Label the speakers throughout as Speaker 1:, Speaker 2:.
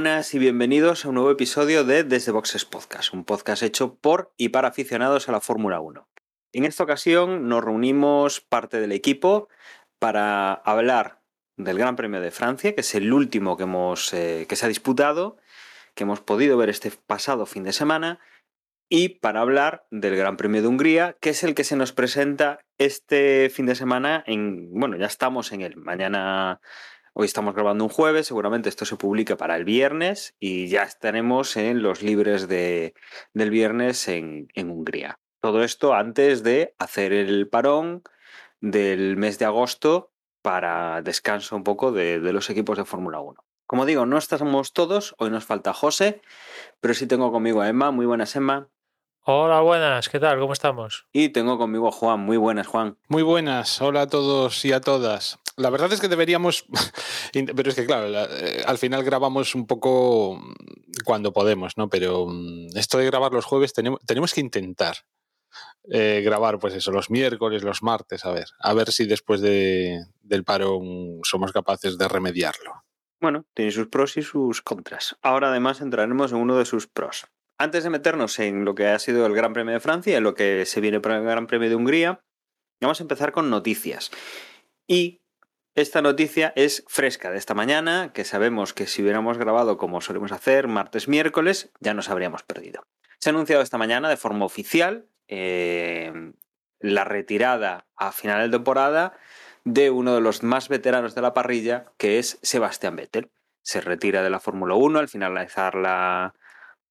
Speaker 1: buenas y bienvenidos a un nuevo episodio de Desde Boxes Podcast, un podcast hecho por y para aficionados a la Fórmula 1. En esta ocasión nos reunimos parte del equipo para hablar del Gran Premio de Francia, que es el último que, hemos, eh, que se ha disputado, que hemos podido ver este pasado fin de semana, y para hablar del Gran Premio de Hungría, que es el que se nos presenta este fin de semana en, bueno, ya estamos en él, mañana Hoy estamos grabando un jueves, seguramente esto se publica para el viernes y ya estaremos en los libres de, del viernes en, en Hungría. Todo esto antes de hacer el parón del mes de agosto para descanso un poco de, de los equipos de Fórmula 1. Como digo, no estamos todos, hoy nos falta José, pero sí tengo conmigo a Emma. Muy buenas, Emma.
Speaker 2: Hola, buenas, ¿qué tal? ¿Cómo estamos?
Speaker 1: Y tengo conmigo a Juan. Muy buenas, Juan.
Speaker 3: Muy buenas, hola a todos y a todas. La verdad es que deberíamos, pero es que claro, la, eh, al final grabamos un poco cuando podemos, ¿no? Pero mm, esto de grabar los jueves tenemos, tenemos que intentar eh, grabar, pues eso, los miércoles, los martes, a ver, a ver si después de, del paro somos capaces de remediarlo.
Speaker 1: Bueno, tiene sus pros y sus contras. Ahora además entraremos en uno de sus pros. Antes de meternos en lo que ha sido el Gran Premio de Francia, en lo que se viene para el Gran Premio de Hungría, vamos a empezar con noticias. Y esta noticia es fresca de esta mañana, que sabemos que si hubiéramos grabado como solemos hacer, martes, miércoles, ya nos habríamos perdido. Se ha anunciado esta mañana de forma oficial eh, la retirada a final de temporada de uno de los más veteranos de la parrilla, que es Sebastián Vettel. Se retira de la Fórmula 1 al finalizar la,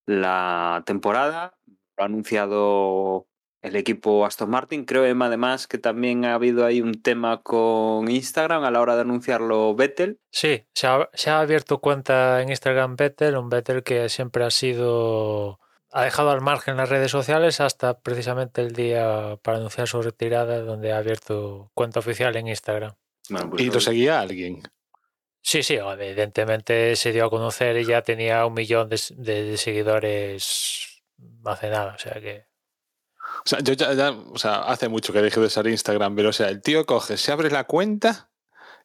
Speaker 1: la temporada. Lo ha anunciado el equipo Aston Martin. Creo, Emma, además, que también ha habido ahí un tema con Instagram a la hora de anunciarlo Vettel.
Speaker 2: Sí, se ha, se ha abierto cuenta en Instagram Vettel, un Vettel que siempre ha sido ha dejado al margen las redes sociales hasta precisamente el día para anunciar su retirada, donde ha abierto cuenta oficial en Instagram.
Speaker 3: Bueno, pues ¿Y lo seguía alguien?
Speaker 2: Sí, sí, evidentemente se dio a conocer y ya tenía un millón de, de, de seguidores hace nada, o sea que...
Speaker 3: O sea, yo ya, ya, o sea, hace mucho que dejé de usar Instagram, pero o sea, el tío coge, se abre la cuenta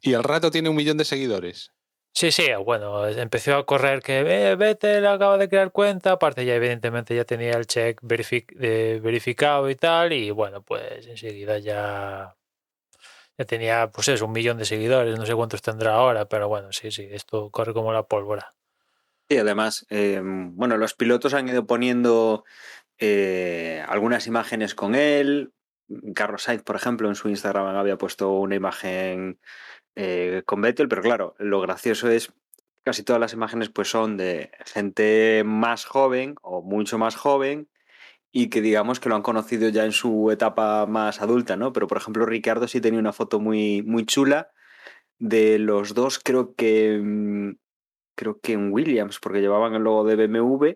Speaker 3: y al rato tiene un millón de seguidores.
Speaker 2: Sí, sí, bueno, empezó a correr que eh, Vettel acaba de crear cuenta, aparte ya evidentemente ya tenía el check verific eh, verificado y tal, y bueno, pues enseguida ya, ya tenía, pues eso, un millón de seguidores, no sé cuántos tendrá ahora, pero bueno, sí, sí, esto corre como la pólvora.
Speaker 1: Y además, eh, bueno, los pilotos han ido poniendo eh, algunas imágenes con él. Carlos Sainz, por ejemplo, en su Instagram había puesto una imagen eh, con Vettel, pero claro, lo gracioso es casi todas las imágenes pues son de gente más joven o mucho más joven y que digamos que lo han conocido ya en su etapa más adulta, ¿no? Pero por ejemplo Ricardo sí tenía una foto muy, muy chula de los dos, creo que mm, creo que en Williams, porque llevaban el logo de BMW,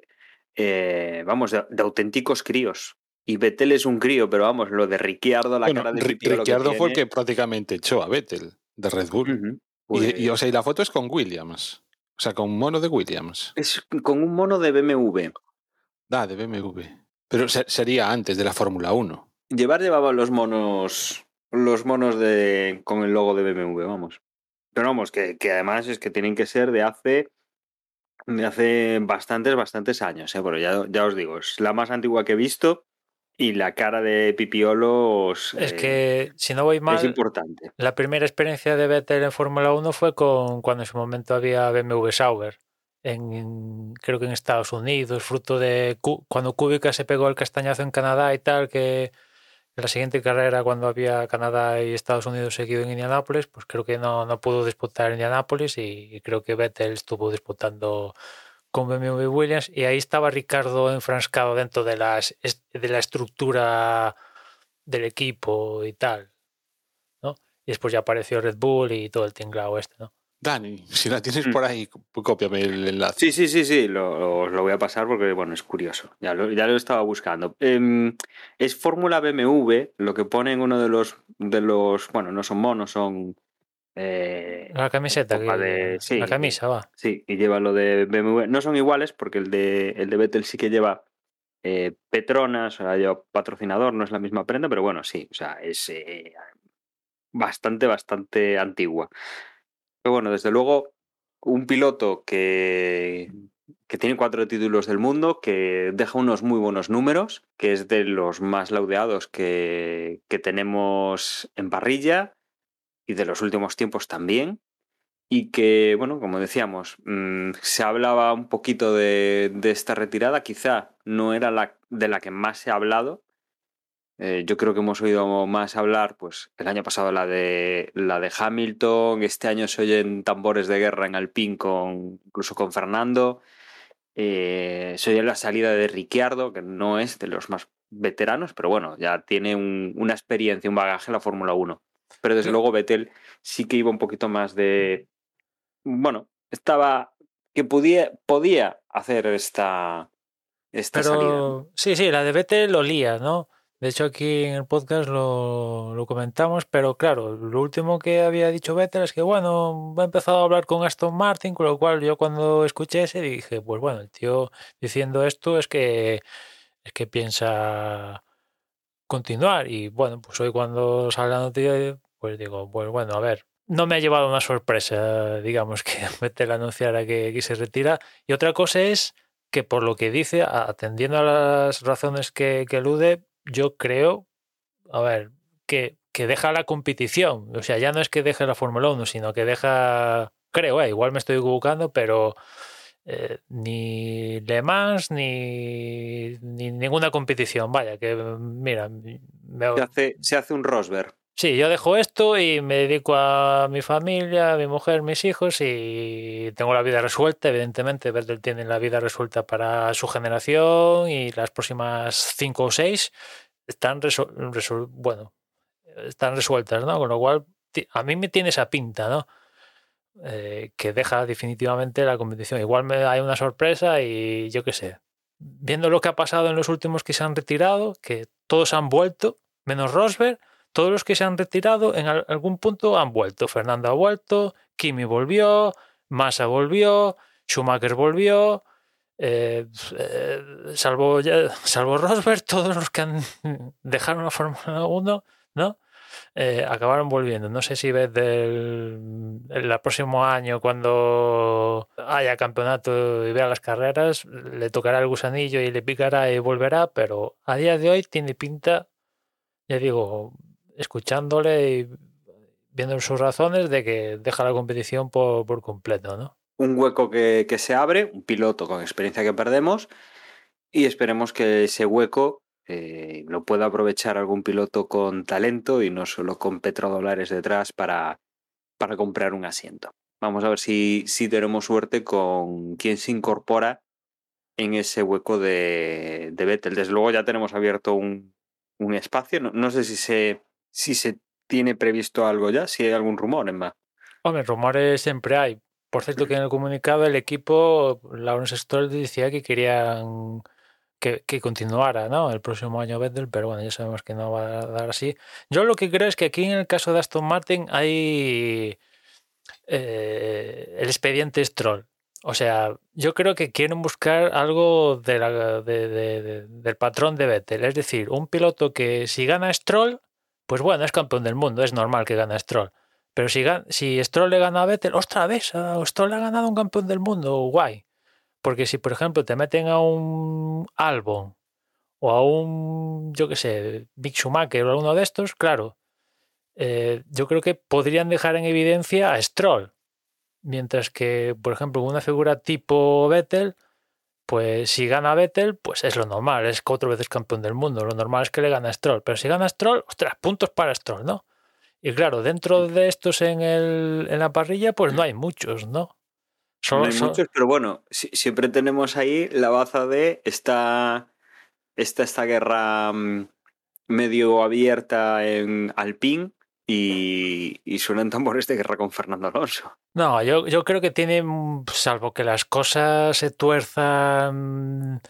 Speaker 1: eh, vamos, de, de, auténticos críos. Y Vettel es un crío, pero vamos, lo de Ricciardo, la
Speaker 3: bueno,
Speaker 1: cara de
Speaker 3: Ricciardo, Ricciardo fue el que prácticamente echó a Vettel de Red Bull. Uh -huh. Pues... y, y, o sea, y la foto es con Williams. O sea, con un mono de Williams.
Speaker 1: Es con un mono de BMW.
Speaker 3: Ah, de BMW. Pero se sería antes de la Fórmula 1.
Speaker 1: Llevar llevaba los monos. Los monos de. con el logo de BMW, vamos. Pero vamos, que, que además es que tienen que ser de hace. De hace bastantes, bastantes años, ¿eh? Pero ya, ya os digo, es la más antigua que he visto y la cara de Pipiolos
Speaker 2: es que eh, si no voy mal
Speaker 1: es importante
Speaker 2: la primera experiencia de Vettel en Fórmula 1 fue con cuando en su momento había BMW Sauber en, creo que en Estados Unidos fruto de cuando Kubica se pegó el castañazo en Canadá y tal que la siguiente carrera cuando había Canadá y Estados Unidos seguido en Indianápolis pues creo que no, no pudo disputar en Indianápolis y, y creo que Vettel estuvo disputando con BMW Williams y ahí estaba Ricardo enfrascado dentro de, las, de la estructura del equipo y tal. ¿no? Y después ya apareció Red Bull y todo el tinglado este, ¿no?
Speaker 3: Dani, si la tienes
Speaker 1: Mm.
Speaker 3: por ahí, pues cópiame el enlace.
Speaker 1: Sí, sí, sí, sí, lo, os lo voy a pasar porque, bueno, es curioso. Ya lo, ya lo estaba buscando. Em, es Fórmula BMW, lo que pone en uno de los, de los, bueno, no son monos, son... eh,
Speaker 2: La camiseta. Que-
Speaker 1: de- sí.
Speaker 2: la camisa, va.
Speaker 1: Sí, y lleva lo de BMW. No son iguales porque el de, el de Vettel sí que lleva eh, Petronas, o sea, lleva patrocinador, no es la misma prenda, pero bueno, sí, o sea, es eh, bastante, bastante antigua. Pero bueno, desde luego, un piloto que, que tiene cuatro títulos del mundo, que deja unos muy buenos números, que es de los más laudeados que, que tenemos en parrilla y de los últimos tiempos también y que, bueno, como decíamos, mm, se hablaba un poquito de, de esta retirada, quizá no era la de la que más se ha hablado. Eh, yo creo que hemos oído más hablar, pues el año pasado la de la de Hamilton, este año se oyen tambores de guerra en Alpine con incluso con Fernando. Eh, se oye la salida de Ricciardo, que no es de los más veteranos, pero bueno, ya tiene un- una experiencia, un bagaje en la Fórmula 1. Pero desde
Speaker 2: Sí.
Speaker 1: luego Vettel sí que iba un poquito más de. Bueno, estaba. que podía, podía hacer esta. esta
Speaker 2: Pero
Speaker 1: salida.
Speaker 2: sí, sí, la de Vettel lo lía, ¿no? De hecho, aquí en el podcast lo, comentamos, pero claro, lo último que había dicho Vettel es que, bueno, ha empezado a hablar con Aston Martin, con lo cual yo cuando escuché ese dije, pues bueno, el tío diciendo esto es que es que piensa continuar. Y bueno, pues hoy cuando sale la noticia, pues digo, pues bueno, a ver, no me ha llevado una sorpresa, digamos, que Vettel anunciara que, que se retira. Y otra cosa es que por lo que dice, atendiendo a las razones que, que elude, yo creo, a ver, que, que deja la competición. O sea, ya no es que deje la Fórmula 1, sino que deja, creo, eh, igual me estoy equivocando, pero eh, ni Le Mans ni, ni ninguna competición. Vaya, que mira, me-
Speaker 1: hace, se hace un Rosberg.
Speaker 2: Sí, yo dejo esto y me dedico a mi familia, a mi mujer, mis hijos y tengo la vida resuelta. Evidentemente, Vettel tiene la vida resuelta para su generación y las próximas cinco o seis están bueno, están resueltas, ¿no? Con lo cual, a mí me tiene esa pinta, ¿no? Eh, que deja definitivamente la competición. Igual me hay una sorpresa y yo qué sé. Viendo lo que ha pasado en los últimos que se han retirado, que todos han vuelto, menos Rosberg, todos los que se han retirado en al- algún punto han vuelto. Fernando ha vuelto, Kimi volvió, Massa volvió, Schumacher volvió, eh, eh, salvo, salvo Rosberg, todos los que han dejaron la Fórmula 1, ¿no? Eh, acabaron volviendo. No sé si ves del el próximo año, cuando haya campeonato y vea las carreras, le tocará el gusanillo y le picará y volverá, pero a día de hoy tiene pinta, ya digo, escuchándole y viendo sus razones de que deja la competición por, por completo, ¿no?
Speaker 1: Un hueco que, que se abre, un piloto con experiencia que perdemos, y esperemos que ese hueco eh, lo pueda aprovechar algún piloto con talento y no solo con petrodólares detrás para, para comprar un asiento. Vamos a ver si, si tenemos suerte con quién se incorpora en ese hueco de, de Vettel. Desde luego ya tenemos abierto un, un espacio. No, no sé si se, si se tiene previsto algo ya, si hay algún rumor, Emma.
Speaker 2: Hombre, rumores siempre hay. Por cierto, que en el comunicado el equipo, Lawrence Stroll decía que querían que, que continuara ¿no? el próximo año Vettel, pero bueno, ya sabemos que no va a dar así. Yo lo que creo es que aquí en el caso de Aston Martin hay eh, el expediente Stroll. O sea, yo creo que quieren buscar algo de la- de- de- de- del patrón de Vettel. Es decir, un piloto que si gana Stroll, pues bueno, es campeón del mundo, es normal que gane Stroll. Pero si, Stroll le gana a Vettel, otra vez, Stroll le ha ganado un campeón del mundo, guay. Porque si, por ejemplo, te meten a un Albon o a un, yo qué sé, Mick Schumacher o alguno de estos, claro, eh, yo creo que podrían dejar en evidencia a Stroll. Mientras que, por ejemplo, una figura tipo Vettel, pues si gana Vettel, pues es lo normal, es cuatro veces campeón del mundo. Lo normal es que le gana Stroll. Pero si gana Stroll, ostras, puntos para Stroll, ¿no? Y claro, dentro de estos en, el, en la parrilla, pues no hay muchos, ¿no? Solo-
Speaker 1: no hay muchos, pero bueno, si- siempre tenemos ahí la baza de esta, esta, esta guerra mm, medio abierta en Alpine y, y suenan tambores de guerra con Fernando Alonso.
Speaker 2: No, yo, yo creo que tiene, salvo que las cosas se tuerzan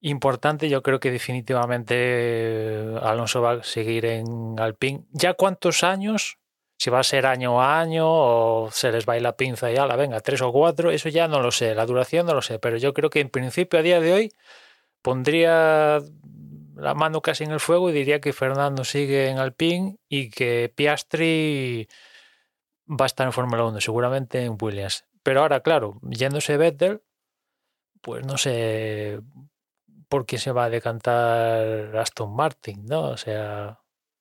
Speaker 2: importante, yo creo que definitivamente eh, Alonso va a seguir en Alpine. ¿Ya cuántos años? Si va a ser año a año o se les va la pinza y la venga, tres o cuatro, eso ya no lo sé, la duración no lo sé, pero yo creo que en principio a día de hoy pondría la mano casi en el fuego y diría que Fernando sigue en Alpine y que Piastri va a estar en Fórmula 1, seguramente en Williams. Pero ahora, claro, yéndose Vettel, pues no sé por qué se va a decantar Aston Martin, ¿no? O sea,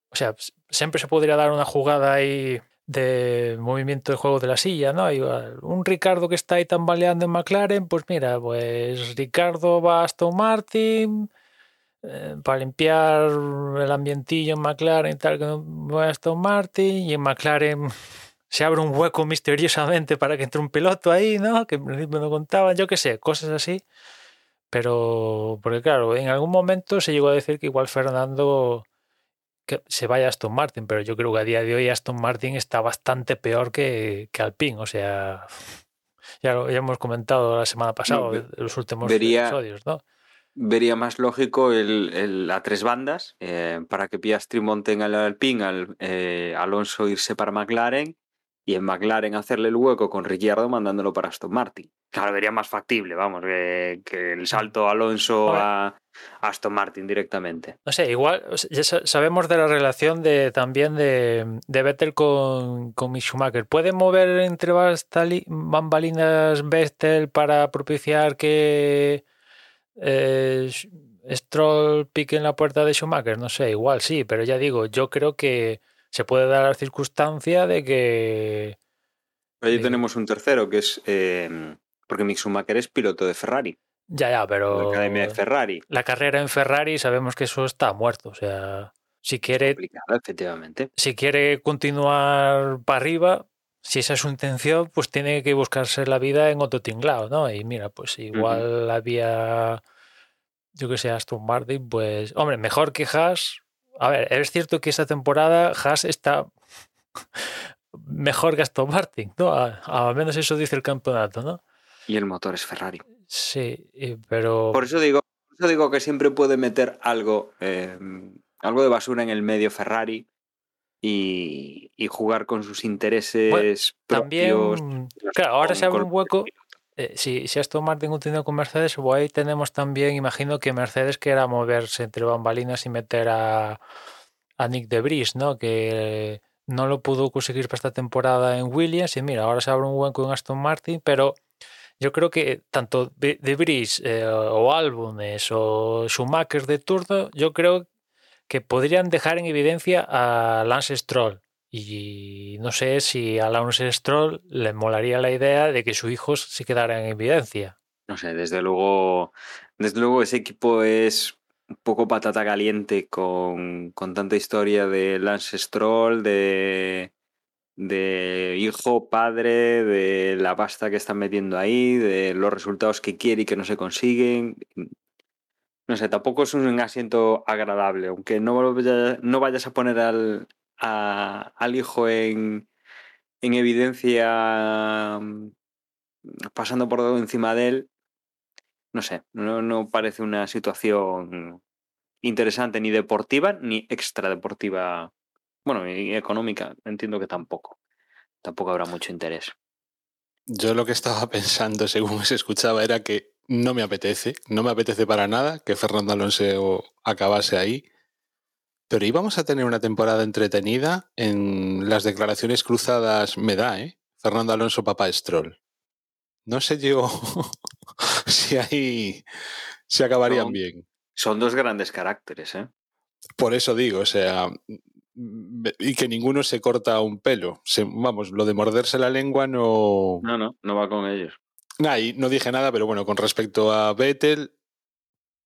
Speaker 2: o sea, siempre se podría dar una jugada ahí de movimiento de juego de la silla, ¿no? Igual, un Ricardo que está ahí tambaleando en McLaren, pues mira, pues Ricardo va a Aston Martin eh, para limpiar el ambientillo en McLaren y tal, que va a Aston Martin y en McLaren se abre un hueco misteriosamente para que entre un piloto ahí, ¿no? Que en principio no contaban, yo qué sé, cosas así. Pero, porque claro, en algún momento se llegó a decir que igual Fernando que se vaya a Aston Martin, pero yo creo que a día de hoy Aston Martin está bastante peor que, que Alpine, o sea, ya lo ya hemos comentado la semana pasada,
Speaker 1: No,
Speaker 2: los últimos
Speaker 1: vería-
Speaker 2: episodios, ¿no?
Speaker 1: Vería más lógico el, el- a tres bandas eh, para que Piastri monte en el Alpine, al, eh, Alonso irse para McLaren y en McLaren hacerle el hueco con Ricciardo mandándolo para Aston Martin. Claro, vería más factible, vamos, que, que el salto Alonso a Aston Martin directamente.
Speaker 2: No sé, igual ya sa- sabemos de la relación de también de, de Vettel con, con Schumacher. ¿Puede mover entre bambalinas Vettel para propiciar que eh, Stroll pique en la puerta de Schumacher? No sé, igual sí, pero ya digo, yo creo que se puede dar la circunstancia de que
Speaker 1: Ahí
Speaker 2: Sí.
Speaker 1: tenemos un tercero que es. eh, porque Mick Schumacher es piloto de Ferrari,
Speaker 2: ya, ya, pero
Speaker 1: la Academia de Ferrari.
Speaker 2: la carrera en Ferrari sabemos que eso está muerto. O sea, si quiere
Speaker 1: efectivamente.
Speaker 2: si quiere continuar para arriba, si esa es su intención, pues tiene que buscarse la vida en otro tinglado, ¿no? Y mira, pues igual había, yo que sé, Aston Martin, pues, hombre, mejor que Haas. A ver, es cierto que esta temporada Haas está mejor que Aston Martin, ¿no? A- Al menos eso dice el campeonato, ¿no?
Speaker 1: Y el motor es Ferrari.
Speaker 2: Sí, pero...
Speaker 1: Por eso digo, por eso digo que siempre puede meter algo, eh, algo de basura en el medio Ferrari y, y jugar con sus intereses propios.
Speaker 2: También, claro, ahora se abre un hueco. eh, si, si Aston Martin continúa con Mercedes, o ahí tenemos también, imagino que Mercedes quiera moverse entre bambalinas y meter a, a Nick de Vries, ¿no? Que no lo pudo conseguir para esta temporada en Williams. Y mira, ahora se abre un hueco en Aston Martin, pero yo creo que tanto de, Vries eh, o Álbumes o Schumacher de turno, yo creo que podrían dejar en evidencia a Lance Stroll. Y no sé si a Lance Stroll le molaría la idea de que su hijo se quedara en evidencia.
Speaker 1: No sé, desde luego, desde luego ese equipo es un poco patata caliente con, con tanta historia de Lance Stroll, de, de hijo, padre, de la pasta que están metiendo ahí, de los resultados que quiere y que no se consiguen. No sé, tampoco es un asiento agradable, aunque no, no vayas a poner al, a- al hijo en, en evidencia mm, pasando por encima de él, no sé, no, no parece una situación interesante ni deportiva ni extradeportiva. Bueno, y económica, entiendo que tampoco. Tampoco habrá mucho interés.
Speaker 3: Yo lo que estaba pensando, según se escuchaba, era que no me apetece, no me apetece para nada que Fernando Alonso acabase ahí. Pero íbamos a tener una temporada entretenida. En las declaraciones cruzadas me da, ¿eh? Fernando Alonso, papá Stroll. No sé yo si ahí se acabarían
Speaker 1: No.
Speaker 3: bien.
Speaker 1: Son dos grandes caracteres, ¿eh?
Speaker 3: Por eso digo, o sea, y que ninguno se corta un pelo. Se- vamos, lo de morderse la lengua no.
Speaker 1: No, no, no va con ellos.
Speaker 3: Nah, y no dije nada, pero bueno, con respecto a Vettel,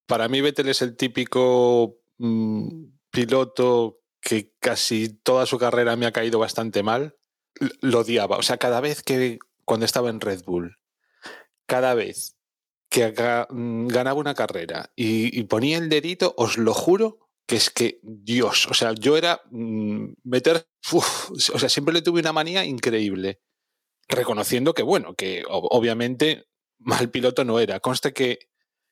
Speaker 3: para mí Vettel es el típico mm, piloto que casi toda su carrera me ha caído bastante mal. Lo odiaba. O sea, cada vez que cuando estaba en Red Bull, cada vez que mm, ganaba una carrera y, ponía el dedito, os lo juro que es que, Dios, o sea, yo era mm, meter, o sea, siempre le tuve una manía increíble, reconociendo que, bueno, que obviamente mal piloto no era. Conste que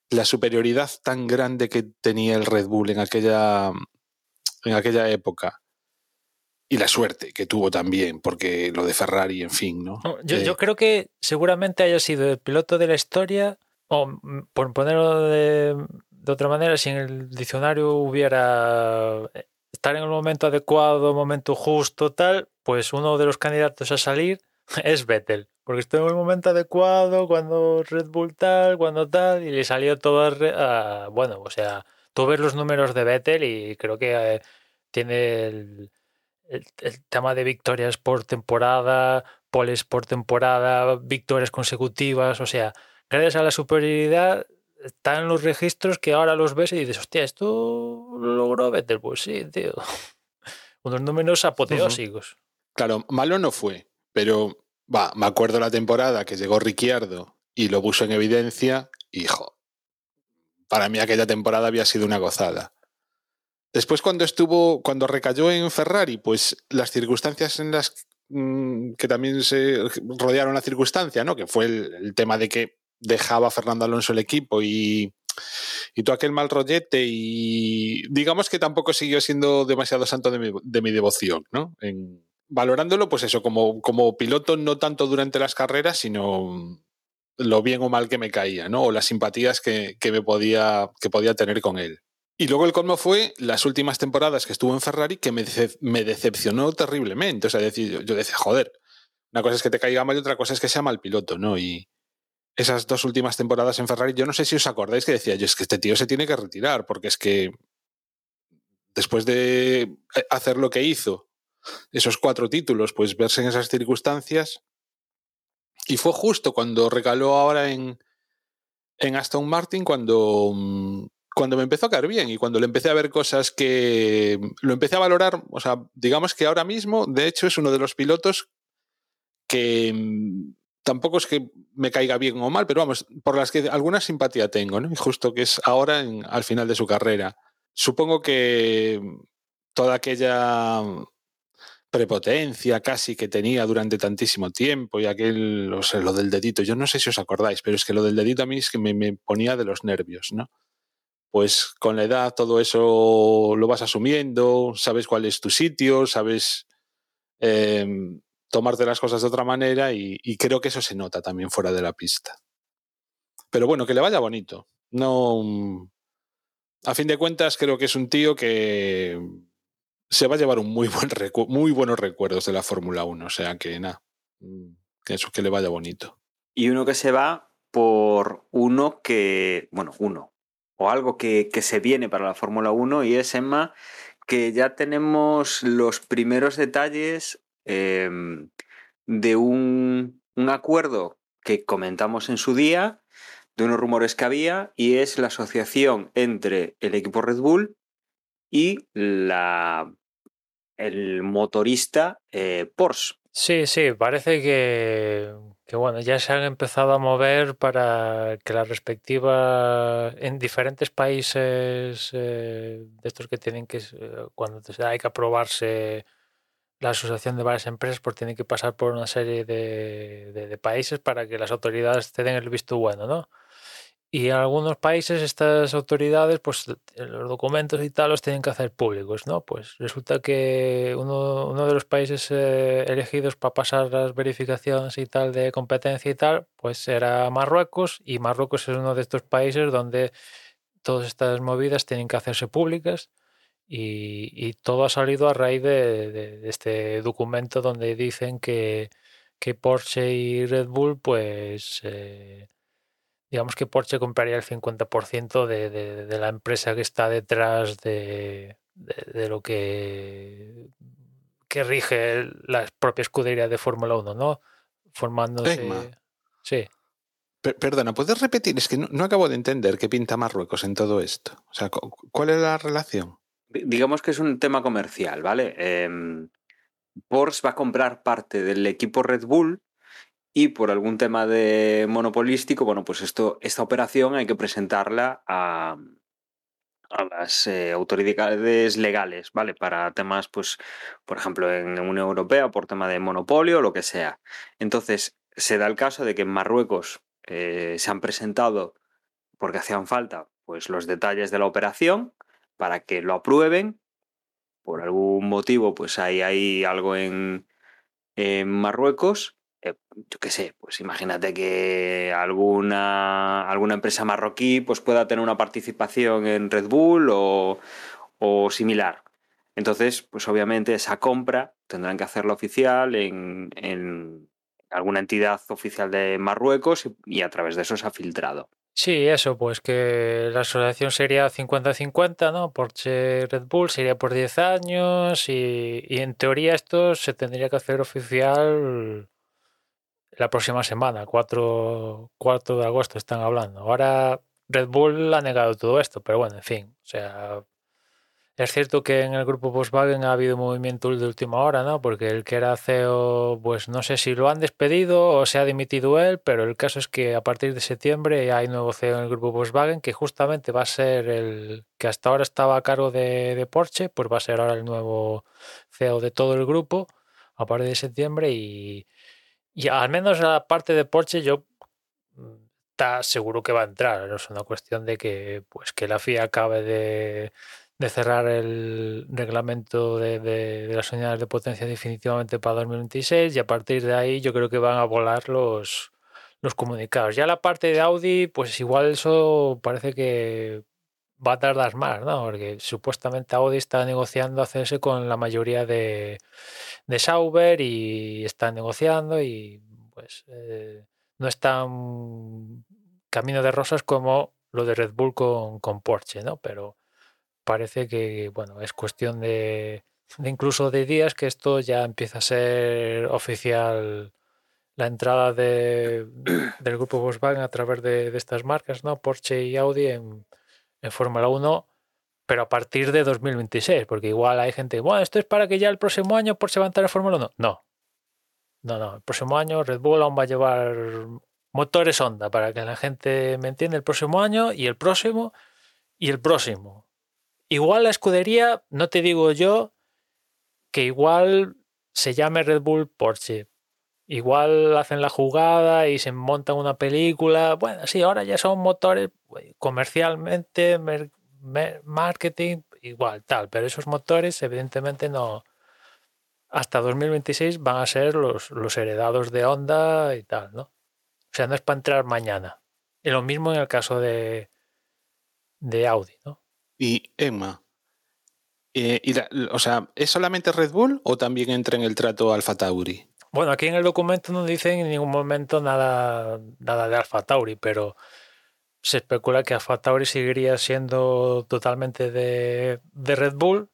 Speaker 3: la superioridad tan grande que tenía el Red Bull en aquella, en aquella época y la suerte que tuvo también, porque lo de Ferrari, en fin, ¿no?
Speaker 2: Yo,
Speaker 3: Eh,
Speaker 2: yo creo que seguramente haya sido el piloto de la historia, o mm, por ponerlo de, de otra manera, si en el diccionario hubiera eh, estar en el momento adecuado, momento justo, tal, pues uno de los candidatos a salir es Vettel. Porque estuvo en el momento adecuado, cuando Red Bull tal, cuando tal, y le salió todo a- bueno, o sea, tú ves los números de Vettel y creo que eh, tiene el, el- el tema de victorias por temporada, poles por temporada, victorias consecutivas, o sea, gracias a la superioridad están los registros que ahora los ves y dices, hostia, esto lo logró Vettel, pues sí, tío. Unos números apoteósicos.
Speaker 3: Claro, malo no fue, pero va, me acuerdo la temporada que llegó Ricciardo y lo puso en evidencia, hijo. Para mí aquella temporada había sido una gozada. Después cuando estuvo, cuando recayó en Ferrari, pues las circunstancias en las mm, que también se rodearon la circunstancia, ¿no? Que fue el, tema de que dejaba Fernando Alonso el equipo y, y todo aquel mal rollete y digamos que tampoco siguió siendo demasiado santo de mi, de mi devoción, ¿no? Valorándolo, pues eso, como, como piloto, no tanto durante las carreras, sino lo bien o mal que me caía, ¿no? O las simpatías que, que me podía, que podía tener con él. Y luego el colmo fue las últimas temporadas que estuvo en Ferrari que me, decep- me decepcionó terriblemente. O sea, decir, yo, yo decía, joder, una cosa es que te caiga mal y otra cosa es que sea mal piloto, ¿no? Y esas dos últimas temporadas en Ferrari, yo no sé si os acordáis que decía yo, es que este tío se tiene que retirar, porque es que después de hacer lo que hizo, esos cuatro títulos, pues verse en esas circunstancias. Y fue justo cuando recaló ahora en, en Aston Martin, cuando, mm, cuando me empezó a caer bien y cuando le empecé a ver cosas que lo empecé a valorar. O sea, digamos que ahora mismo, de hecho, es uno de los pilotos que mm, tampoco es que me caiga bien o mal, pero vamos, por las que alguna simpatía tengo, ¿no? Y justo que es ahora en- al final de su carrera. Supongo que toda aquella prepotencia casi que tenía durante tantísimo tiempo y aquel, o sea, lo del dedito, yo no sé si os acordáis, pero es que lo del dedito a mí es que me, ponía de los nervios, ¿no? Pues con la edad todo eso lo vas asumiendo, sabes cuál es tu sitio, sabes eh, tomarte las cosas de otra manera y, creo que eso se nota también fuera de la pista. Pero bueno, que le vaya bonito. No. A fin de cuentas, creo que es un tío que se va a llevar un muy, buen muy buenos recuerdos de la Fórmula 1. O sea que nada. mm, Eso que le vaya bonito.
Speaker 1: Y uno que se va por uno que, bueno, uno, o algo que, que se viene para la Fórmula 1 y es, Emma, que ya tenemos los primeros detalles eh, de un, un acuerdo que comentamos en su día, de unos rumores que había, y es la asociación entre el equipo Red Bull y la, el motorista eh, Porsche.
Speaker 2: Sí, sí, parece que, que, bueno, ya se han empezado a mover para que la respectiva en diferentes países eh, de estos que tienen que, eh, cuando hay que aprobarse la asociación de varias empresas, pues tienen que pasar por una serie de, de- de países para que las autoridades te den el visto bueno, ¿no? Y en algunos países estas autoridades, pues los documentos y tal los tienen que hacer públicos, ¿no? Pues resulta que uno, de los países eh, elegidos para pasar las verificaciones y tal de competencia y tal, pues era Marruecos y Marruecos es uno de estos países donde todas estas movidas tienen que hacerse públicas y, y todo ha salido a raíz de, de- de este documento donde dicen que, que Porsche y Red Bull, pues... eh, digamos que Porsche compraría el 50% de, de, de la empresa que está detrás de, de, de lo que, que rige la propia escudería de Fórmula 1, ¿no? Formándose. Sí.
Speaker 3: Per- perdona, ¿puedes repetir? Es que no, no acabo de entender qué pinta Marruecos en todo esto. O sea, cu- ¿cuál es la relación?
Speaker 1: Di- Digamos que es un tema comercial, ¿vale? Em, Porsche va a comprar parte del equipo Red Bull y por algún tema de monopolístico, bueno, pues esto, esta operación hay que presentarla a, las eh, autoridades legales, ¿vale? Para temas, pues, por ejemplo, en la Unión Europea, por tema de monopolio o lo que sea. Entonces, se da el caso de que en Marruecos eh, se han presentado, porque hacían falta, pues los detalles de la operación para que lo aprueben. Por algún motivo, pues hay, hay algo en, en Marruecos eh, yo qué sé, pues imagínate que alguna, alguna empresa marroquí pues pueda tener una participación en Red Bull o, o similar. Entonces, pues obviamente esa compra tendrán que hacerla oficial en, en alguna entidad oficial de Marruecos y, y, a través de eso se ha filtrado.
Speaker 2: Sí, eso, pues que la asociación sería 50-50, ¿no? Porsche Red Bull sería por 10 años y, y en teoría esto se tendría que hacer oficial la próxima semana, 4, 4 de agosto están hablando. Ahora Red Bull ha negado todo esto, pero bueno, en fin, o sea, es cierto que en el grupo Volkswagen ha habido movimiento de última hora, ¿no? Porque el que era CEO, pues no sé si lo han despedido o se ha dimitido él, pero el caso es que a partir de septiembre hay nuevo CEO en el grupo Volkswagen que justamente va a ser el que hasta ahora estaba a cargo de, de Porsche, pues va a ser ahora el nuevo CEO de todo el grupo a partir de septiembre y, y al menos la parte de Porsche yo está seguro que va a entrar. Es una cuestión de que, pues, que la FIA acabe de, de cerrar el reglamento de, de, de, las unidades de potencia definitivamente para 2026 y a partir de ahí yo creo que van a volar los, los comunicados. Ya la parte de Audi, pues igual eso parece que va a tardar más, ¿no? Porque supuestamente Audi está negociando hacerse con la mayoría de, de Sauber y está negociando y pues eh, no es tan camino de rosas como lo de Red Bull con, con Porsche, ¿no? Pero parece que, bueno, es cuestión de, incluso de días que esto ya empieza a ser oficial la entrada de, del grupo Volkswagen a través de, de, estas marcas, ¿no? Porsche y Audi en, en Fórmula 1, pero a partir de 2026, porque igual hay gente, bueno, esto es para que ya el próximo año Porsche va a entrar en Fórmula 1. No. No, no, el próximo año Red Bull aún va a llevar motores Honda, para que la gente me entienda, el próximo año y el próximo y el próximo. Igual la escudería, no te digo yo que igual se llame Red Bull Porsche. Igual hacen la jugada y se montan una película. Bueno, sí, ahora ya son motores comercialmente, marketing, igual, tal. Pero esos motores, evidentemente, no. Hasta 2026 van a ser los, los heredados de Honda y tal, ¿no? O sea, no es para entrar mañana. Y lo mismo en el caso de, de Audi, ¿no?
Speaker 3: Y Emma, eh, o sea, ¿es solamente Red Bull o también entra en el trato Alfa Tauri?
Speaker 2: Bueno, aquí en el documento no dicen en ningún momento nada, nada de Alfa Tauri, pero se especula que Alfa Tauri seguiría siendo totalmente de, de Red Bull,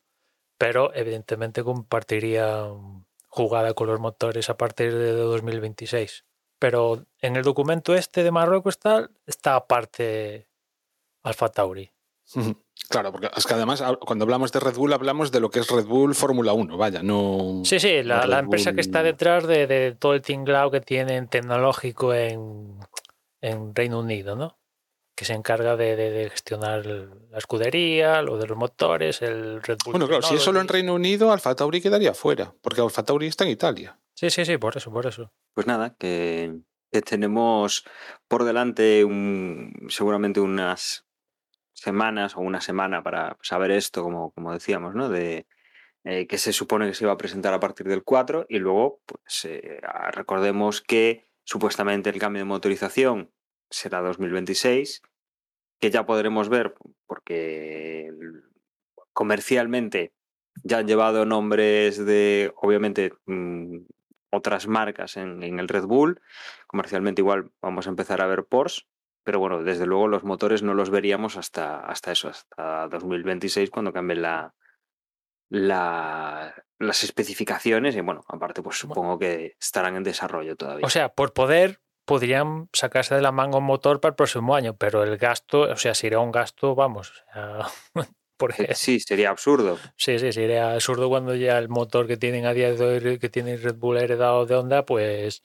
Speaker 2: pero evidentemente compartiría jugada con los motores a partir de 2026. Pero en el documento este de Marruecos está, aparte Alfa Tauri.
Speaker 3: Claro, porque es que además cuando hablamos de Red Bull hablamos de lo que es Red Bull Fórmula 1, vaya, no...
Speaker 2: Sí, sí, la, la empresa Bull... que está detrás de, de, todo el tinglao que tienen tecnológico en, en Reino Unido, ¿no? Que se encarga de, de, gestionar la escudería, lo de los motores, el Red Bull...
Speaker 3: Bueno, claro, si es solo en Reino Unido, Alfa Tauri quedaría fuera, porque Alfa Tauri está en Italia.
Speaker 2: Sí, sí, sí, por eso, por eso.
Speaker 1: Pues nada, que, que tenemos por delante un, seguramente unas semanas o una semana para saber esto, como, como decíamos, ¿no? De eh, que se supone que se iba a presentar a partir del 4 y luego, pues eh, recordemos que supuestamente el cambio de motorización será 2026, que ya podremos ver porque comercialmente ya han llevado nombres de, obviamente, mmm, otras marcas en, en, el Red Bull. Comercialmente igual vamos a empezar a ver Porsche, pero bueno, desde luego los motores no los veríamos hasta, hasta eso, hasta 2026, cuando cambien la, la, las especificaciones y bueno, aparte pues supongo que estarán en desarrollo todavía.
Speaker 2: O sea, por poder podrían sacarse de la manga un motor para el próximo año, pero el gasto, o sea, sería un gasto, vamos, o sea,
Speaker 1: porque sí, sería absurdo.
Speaker 2: Sí, sí, sería absurdo cuando ya el motor que tienen a día de hoy, que tiene Red Bull heredado de Honda, pues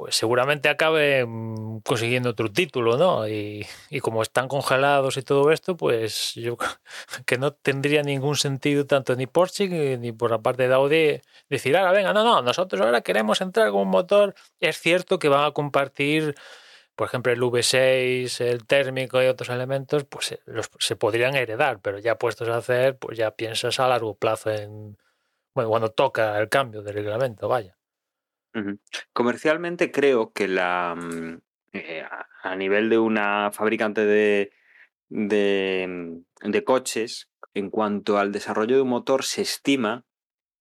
Speaker 2: pues seguramente acaben consiguiendo otro título, ¿no? Y, como están congelados y todo esto, pues yo que no tendría ningún sentido tanto ni Porsche ni por la parte de Audi decir, ahora venga, no, no, nosotros ahora queremos entrar con un motor. Es cierto que van a compartir, por ejemplo, el V6, el térmico y otros elementos, pues los, se podrían heredar, pero ya puestos a hacer, pues ya piensas a largo plazo en, bueno, cuando toca el cambio de reglamento, vaya.
Speaker 1: Comercialmente creo que la mm, eh, a- nivel de una fabricante de, mm, de coches, en cuanto al desarrollo de un motor, se estima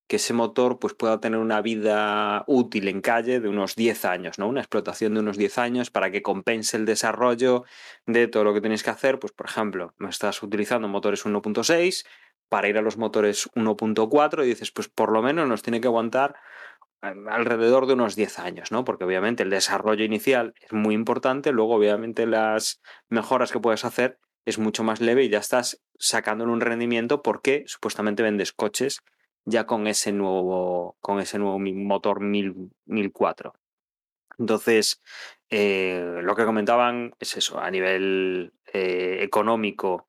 Speaker 1: que ese motor pues, pueda tener una vida útil en calle de unos 10 años, ¿no? Una explotación de unos 10 años para que compense el desarrollo de todo lo que tenéis que hacer. Pues, por ejemplo, estás utilizando motores 1.6 para ir a los motores 1.4 y dices, pues por lo menos nos tiene que aguantar alrededor de unos 10 años, ¿no? Porque obviamente el desarrollo inicial es muy importante, luego obviamente las mejoras que puedes hacer es mucho más leve y ya estás sacándole un rendimiento porque supuestamente vendes coches ya con ese nuevo, con ese nuevo motor 1000 1004. Entonces, eh, lo que comentaban es eso, a nivel eh, económico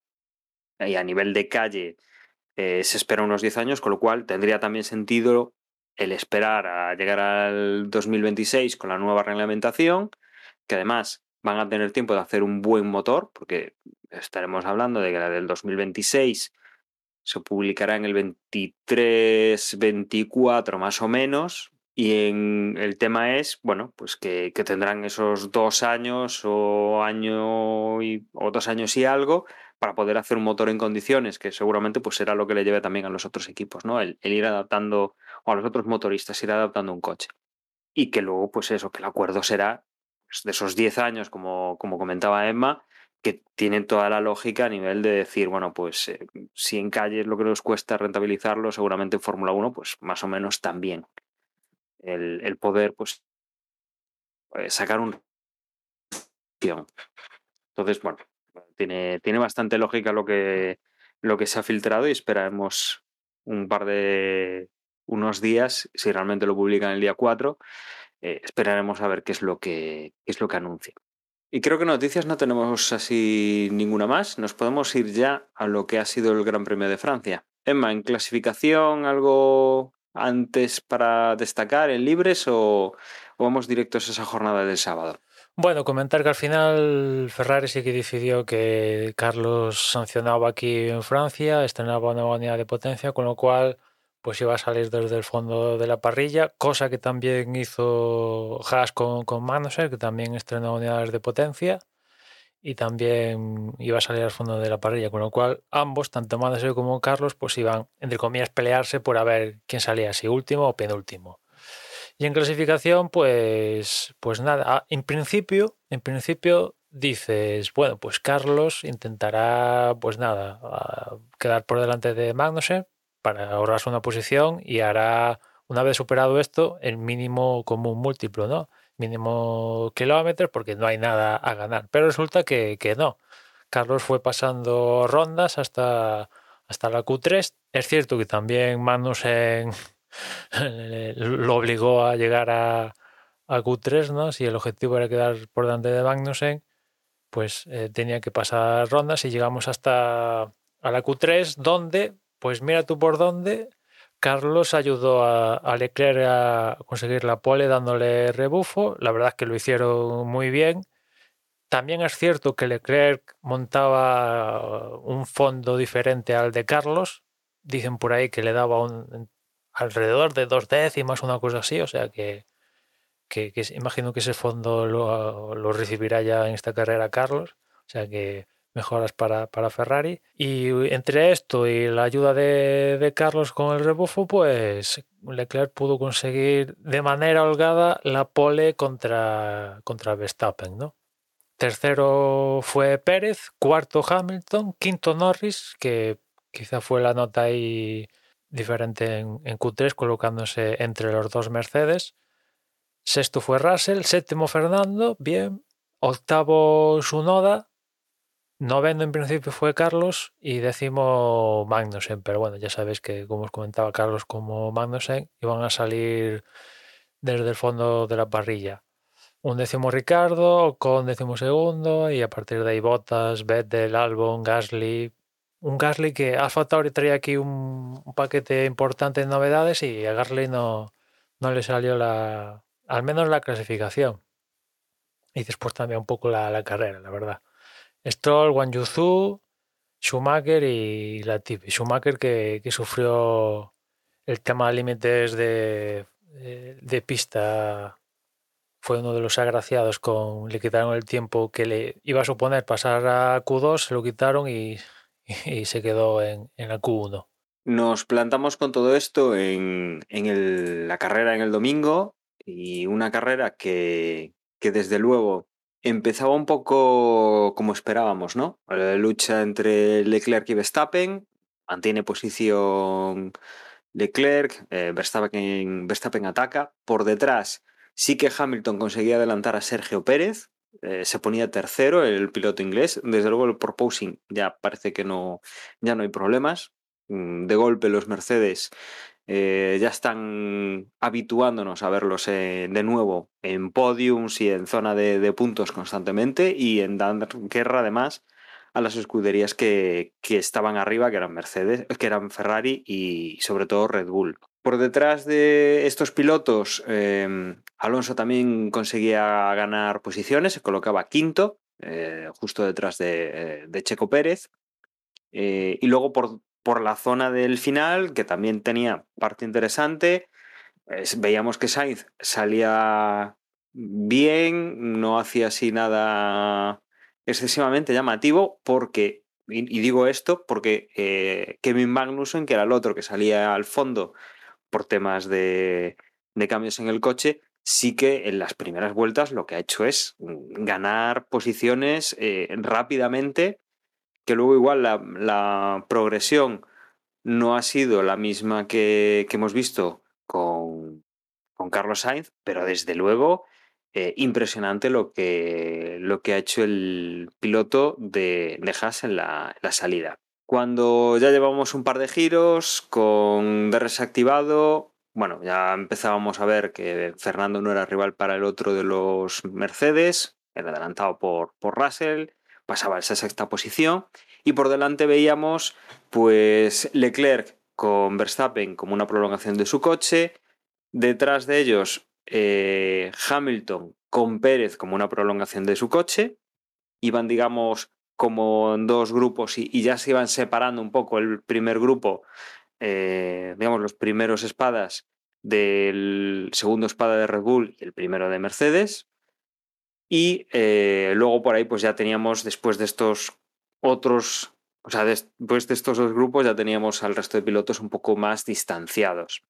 Speaker 1: y a nivel de calle eh, se espera unos 10 años, con lo cual tendría también sentido el esperar a llegar al 2026 con la nueva reglamentación, que además van a tener tiempo de hacer un buen motor, porque estaremos hablando de que la del 2026 se publicará en el 23, 24 más o menos. Y en, el tema es, bueno, pues que, tendrán esos dos años o año o dos años y algo para poder hacer un motor en condiciones, que seguramente pues será lo que le lleve también a los otros equipos, ¿no? El ir adaptando, o a los otros motoristas, ir adaptando un coche. Y que luego, pues eso, que el acuerdo será pues, de esos 10 años, como, como comentaba Emma, que tienen toda la lógica a nivel de decir, bueno, pues eh, si en calle es lo que nos cuesta rentabilizarlo, seguramente en Fórmula 1, pues más o menos también. El, el poder, pues, eh, sacar un... Entonces, bueno, tiene, tiene bastante lógica lo que, lo que se ha filtrado y esperaremos un par de unos días, si realmente lo publican el día 4, eh, esperaremos a ver qué es lo que, es lo que anuncia. Y creo que noticias no tenemos así ninguna más. Nos podemos ir ya a lo que ha sido el Gran Premio de Francia. Emma, en clasificación, algo antes para destacar en libres o, o vamos directos a esa jornada del sábado?
Speaker 2: Bueno, comentar que al final Ferrari sí que decidió que Carlos sancionaba aquí en Francia, estrenaba una unidad de potencia, con lo cual pues iba a salir desde el fondo de la parrilla, cosa que también hizo Haas con, con Magnussen, que también estrenó unidades de potencia y también iba a salir al fondo de la parrilla, con lo cual ambos, tanto Magnussen como Carlos, pues iban, entre comillas, pelearse por a ver quién salía, si último o penúltimo. Y en clasificación, pues, pues nada, ah, en principio, en principio dices, bueno, pues Carlos intentará, pues nada, quedar por delante de Magnussen para ahorrarse una posición y hará, una vez superado esto, el mínimo común múltiplo, ¿no? Mínimo kilómetros, porque no hay nada a ganar. Pero resulta que, que no. Carlos fue pasando rondas hasta, hasta la Q3. Es cierto que también Magnussen lo obligó a llegar a, a, Q3, ¿no? Si el objetivo era quedar por delante de Magnussen, pues eh, tenía que pasar rondas y llegamos hasta a la Q3, donde, pues mira tú por dónde, Carlos ayudó a, Leclerc a conseguir la pole dándole rebufo. La verdad es que lo hicieron muy bien. También es cierto que Leclerc montaba un fondo diferente al de Carlos. Dicen por ahí que le daba un, alrededor de dos décimas, una cosa así. O sea que, que, que imagino que ese fondo lo, lo, recibirá ya en esta carrera Carlos. O sea que mejoras para, para Ferrari. Y entre esto y la ayuda de, Carlos con el rebufo, pues Leclerc pudo conseguir de manera holgada la pole contra, contra Verstappen, ¿no? Tercero fue Pérez, cuarto Hamilton, quinto Norris, que quizá fue la nota ahí diferente en, en Q3, colocándose entre los dos Mercedes. Sexto fue Russell, séptimo Fernando, bien. Octavo Sunoda, Noveno en principio fue Carlos y décimo Magnussen, pero bueno, ya sabéis que como os comentaba Carlos como Magnussen iban a salir desde el fondo de la parrilla. un décimo Ricardo, con décimo segundo y a partir de ahí Bottas, Vettel, Albon, Gasly. Un Gasly que Alfa Tauri traía aquí un, un paquete importante de novedades y a Gasly no, no le salió la, al menos la clasificación. Y después también un poco la, la carrera, la verdad. Stroll, Wang Yuzu, Schumacher y Latifi. Schumacher que, que sufrió el tema de límites de, de, de pista fue uno de los agraciados con le quitaron el tiempo que le iba a suponer pasar a Q2, se lo quitaron y, y se quedó en, en, la Q1.
Speaker 1: Nos plantamos con todo esto en, en el, la carrera en el domingo y una carrera que, que desde luego empezaba un poco como esperábamos, ¿no? La lucha entre Leclerc y Verstappen, mantiene posición Leclerc, eh, Verstappen, Verstappen ataca, por detrás Sí que Hamilton conseguía adelantar a Sergio Pérez, eh, se ponía tercero el piloto inglés. Desde luego el proposing ya parece que no, ya no hay problemas. Mm, de golpe los Mercedes eh, ya están habituándonos a verlos de nuevo en podiums y en zona de, puntos constantemente y en dar guerra además a las escuderías que, estaban arriba, que eran Mercedes, que eran Ferrari y sobre todo Red Bull. Por detrás de estos pilotos, eh, Alonso también conseguía ganar posiciones, se colocaba quinto, eh, justo detrás de, eh, Checo Pérez. Y luego por, por, la zona del final, que también tenía parte interesante, veíamos que Sainz salía bien, no hacía así nada excesivamente llamativo, porque, y, digo esto porque eh, Kevin Magnussen, que era el otro que salía al fondo, por temas de, de, cambios en el coche, sí que en las primeras vueltas lo que ha hecho es ganar posiciones eh, rápidamente, que luego igual la, progresión no ha sido la misma que, hemos visto con, con, Carlos Sainz, pero desde luego eh, impresionante lo que, lo que ha hecho el piloto de, de en la, la salida. Cuando ya llevamos un par de giros con DRS activado, bueno, ya empezábamos a ver que Fernando no era rival para el otro de los Mercedes, era adelantado por, por Russell, pasaba esa sexta posición y por delante veíamos pues Leclerc con Verstappen como una prolongación de su coche, detrás de ellos eh, Hamilton con Pérez como una prolongación de su coche, iban digamos como en dos grupos y, y, ya se iban separando un poco el primer grupo, eh, digamos, los primeros espadas del segundo espada de Red Bull y el primero de Mercedes. Y eh, luego por ahí pues ya teníamos, después de estos otros, o sea, después de estos dos grupos ya teníamos al resto de pilotos un poco más distanciados.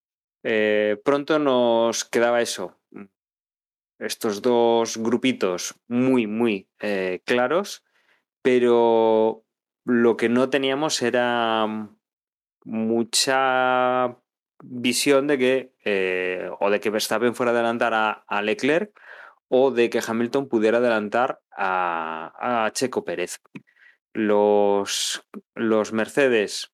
Speaker 1: Eh, pronto nos quedaba eso, estos dos grupitos muy, muy eh, claros pero lo que no teníamos era mucha visión de que o de que Verstappen fuera a adelantar a, Leclerc o de que Hamilton pudiera adelantar a, Checo Pérez. Los, los Mercedes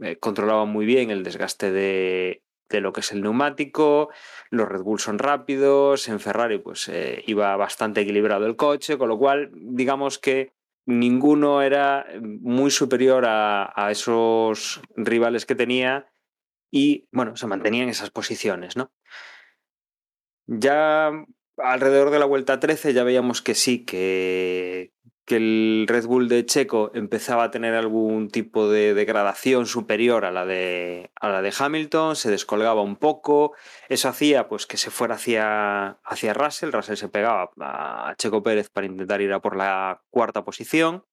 Speaker 1: eh, controlaban muy bien el desgaste de, de, lo que es el neumático, los Red Bull son rápidos, en Ferrari pues eh, iba bastante equilibrado el coche, con lo cual digamos que ninguno era muy superior a, a, esos rivales que tenía y, bueno, se mantenían esas posiciones, ¿no? Ya alrededor de la vuelta 13 ya veíamos que sí, que, que el Red Bull de Checo empezaba a tener algún tipo de degradación superior a la de, a la de Hamilton, se descolgaba un poco, eso hacía pues que se fuera hacia, hacia Russell, Russell se pegaba a Checo Pérez para intentar ir a por la cuarta posición.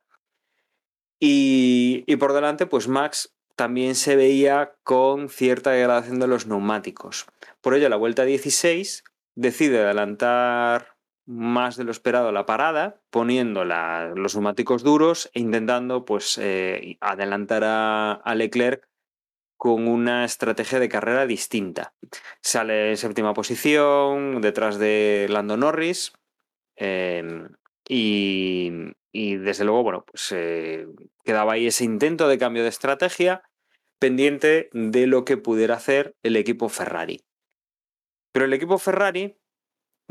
Speaker 1: Y, y por delante pues Max también se veía con cierta degradación de los neumáticos. Por ello, la vuelta 16 decide adelantar más de lo esperado la parada, poniendo la, los neumáticos duros e intentando pues, eh, adelantar a, Leclerc con una estrategia de carrera distinta. Sale en séptima posición, detrás de Lando Norris, y, y, desde luego, bueno, pues eh, quedaba ahí ese intento de cambio de estrategia pendiente de lo que pudiera hacer el equipo Ferrari. Pero el equipo Ferrari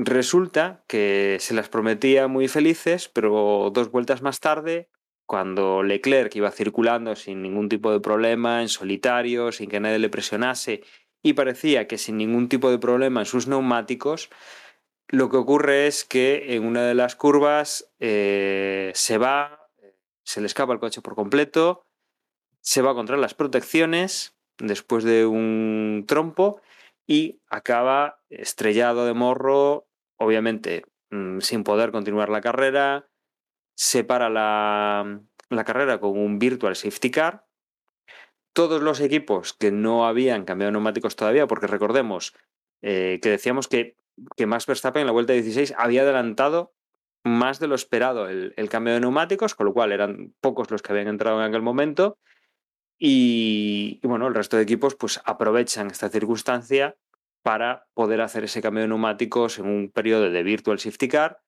Speaker 1: Resulta que se las prometía muy felices, pero dos vueltas más tarde, cuando Leclerc iba circulando sin ningún tipo de problema, en solitario, sin que nadie le presionase, y parecía que sin ningún tipo de problema en sus neumáticos, lo que ocurre es que en una de las curvas eh, se va, se le escapa el coche por completo, se va contra las protecciones después de un trompo y acaba estrellado de morro, obviamente mm, sin poder continuar la carrera, se para la, la carrera con un virtual safety car. Todos los equipos que no habían cambiado neumáticos todavía, porque recordemos eh, que decíamos que, que Max Verstappen en la vuelta 16 había adelantado más de lo esperado el, el, cambio de neumáticos, con lo cual eran pocos los que habían entrado en aquel momento. Y, bueno, el resto de equipos pues aprovechan esta circunstancia para poder hacer ese cambio de neumáticos en un periodo de virtual safety car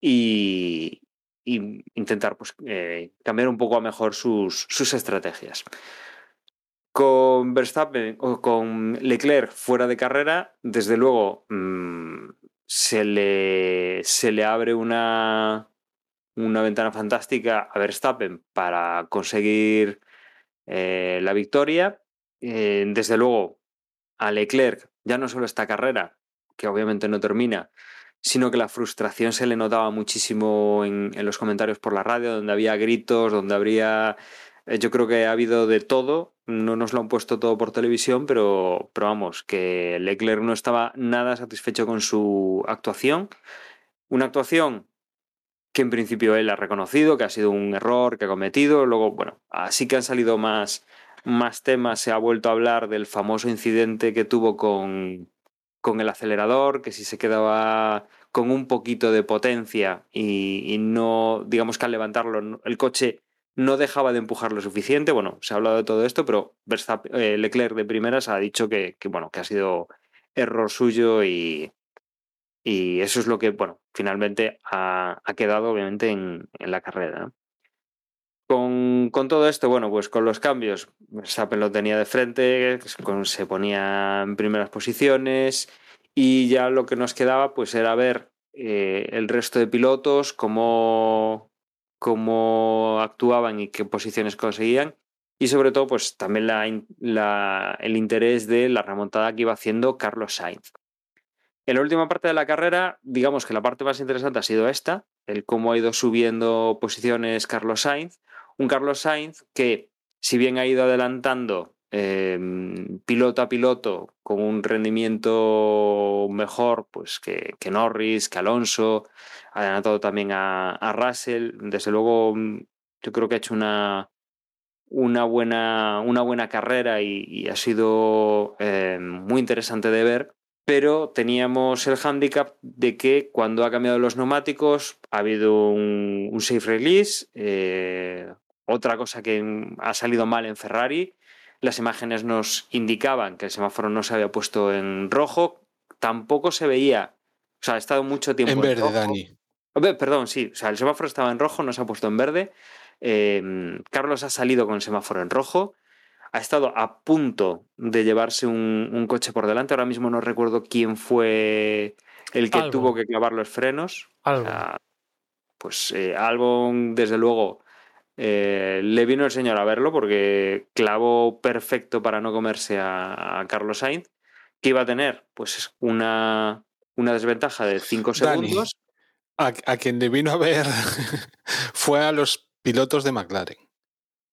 Speaker 1: y, intentar pues, eh, cambiar un poco a mejor sus, sus estrategias. Con Verstappen o con Leclerc fuera de carrera, desde luego mmm, se, le, se le abre una, una ventana fantástica a Verstappen para conseguir eh, la victoria. Eh, desde luego, a Leclerc, ya no solo esta carrera, que obviamente no termina, sino que la frustración se le notaba muchísimo en, en los comentarios por la radio, donde había gritos, donde habría... Eh, yo creo que ha habido de todo, no nos lo han puesto todo por televisión, pero, pero vamos, que Leclerc no estaba nada satisfecho con su actuación. Una actuación que en principio él ha reconocido, que ha sido un error que ha cometido. Luego, bueno, así que han salido más, más temas. Se ha vuelto a hablar del famoso incidente que tuvo con, con el acelerador, que si se quedaba con un poquito de potencia y, no, digamos que al levantarlo, el coche no dejaba de empujar lo suficiente. Bueno, se ha hablado de todo esto, pero eh, Leclerc de primeras ha dicho que, bueno, que ha sido error suyo y, y eso es lo que, bueno, finalmente ha, ha quedado obviamente en, en la carrera. Con, con, todo esto, bueno, pues con los cambios, Verstappen lo tenía de frente, se ponía en primeras posiciones y ya lo que nos quedaba pues era ver eh, el resto de pilotos, cómo, cómo actuaban y qué posiciones conseguían y sobre todo pues también la, la, el interés de la remontada que iba haciendo Carlos Sainz. En la última parte de la carrera, digamos que la parte más interesante ha sido esta, el cómo ha ido subiendo posiciones Carlos Sainz. Un Carlos Sainz que, si bien ha ido adelantando eh, piloto a piloto con un rendimiento mejor pues que, Norris, que Alonso, ha adelantado también a, Russell. Desde luego, yo creo que ha hecho una, una, buena, una buena carrera y, ha sido eh, muy interesante de ver pero teníamos el hándicap de que cuando ha cambiado los neumáticos ha habido un, un safe release, eh, otra cosa que ha salido mal en Ferrari, las imágenes nos indicaban que el semáforo no se había puesto en rojo, tampoco se veía, o sea, ha estado mucho tiempo
Speaker 3: en, en verde, rojo. Dani.
Speaker 1: Perdón, sí, o sea, el semáforo estaba en rojo, no se ha puesto en verde. Eh, Carlos ha salido con el semáforo en rojo ha estado a punto de llevarse un, un, coche por delante. Ahora mismo no recuerdo quién fue el que Albon. tuvo que clavar los frenos.
Speaker 2: Albon.
Speaker 1: O sea, pues eh, Albon, desde luego, eh, le vino el señor a verlo porque clavó perfecto para no comerse a, a Carlos Sainz, que iba a tener pues una, una desventaja de 5 segundos.
Speaker 3: A, a quien le vino a ver fue a los pilotos de McLaren.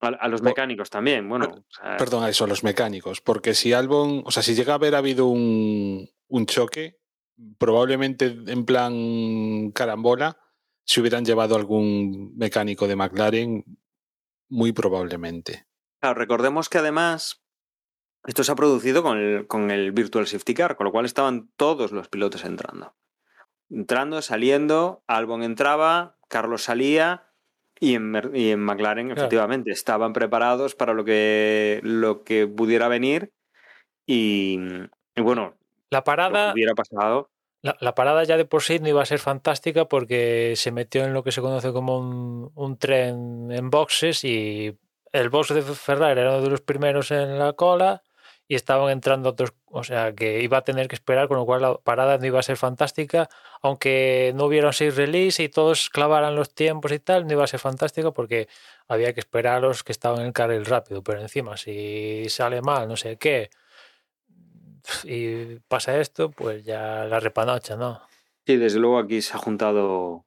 Speaker 1: A, a, los mecánicos también, bueno.
Speaker 3: O sea, perdón, a eso, a los mecánicos. Porque si Albon, o sea, si llega a haber habido un, un choque, probablemente en plan carambola, se hubieran llevado algún mecánico de McLaren, muy probablemente.
Speaker 1: Claro, recordemos que además esto se ha producido con el, con el Virtual Safety Car, con lo cual estaban todos los pilotos entrando. Entrando, saliendo, Albon entraba, Carlos salía y en, y en McLaren, claro. efectivamente, estaban preparados para lo que, lo que pudiera venir. Y, y bueno,
Speaker 2: la parada
Speaker 1: hubiera pasado.
Speaker 2: La, la, parada ya de por sí no iba a ser fantástica porque se metió en lo que se conoce como un, un tren en boxes y el box de Ferrari era uno de los primeros en la cola y estaban entrando otros, o sea, que iba a tener que esperar, con lo cual la parada no iba a ser fantástica, aunque no hubiera seis release y todos clavaran los tiempos y tal, no iba a ser fantástica porque había que esperar a los que estaban en el carril rápido, pero encima si sale mal, no sé qué, y pasa esto, pues ya la repanocha, ¿no?
Speaker 1: Sí, desde luego aquí se ha juntado,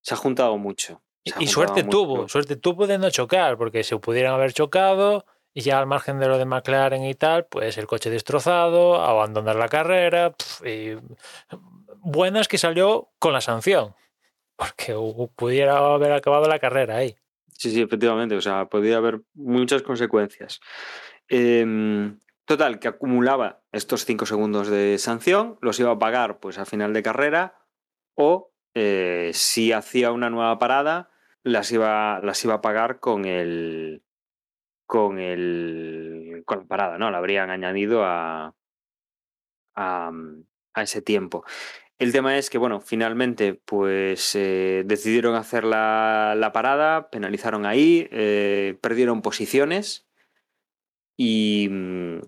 Speaker 1: se ha juntado mucho.
Speaker 2: Y suerte
Speaker 1: mucho.
Speaker 2: tuvo, suerte tuvo de no chocar, porque se pudieran haber chocado y ya al margen de lo de McLaren y tal, pues el coche destrozado, abandonar la carrera. buenas que salió con la sanción, porque pudiera haber acabado la carrera ahí.
Speaker 1: Sí, sí, efectivamente. O sea, podía haber muchas consecuencias. Em, total, que acumulaba estos cinco segundos de sanción, los iba a pagar pues a final de carrera, o eh, si hacía una nueva parada, las iba, las iba a pagar con el. Con el. con la parada, ¿no? La habrían añadido a. a, a ese tiempo. El tema es que, bueno, finalmente, pues eh, decidieron hacer la, la parada, penalizaron ahí, eh, perdieron posiciones y, mm,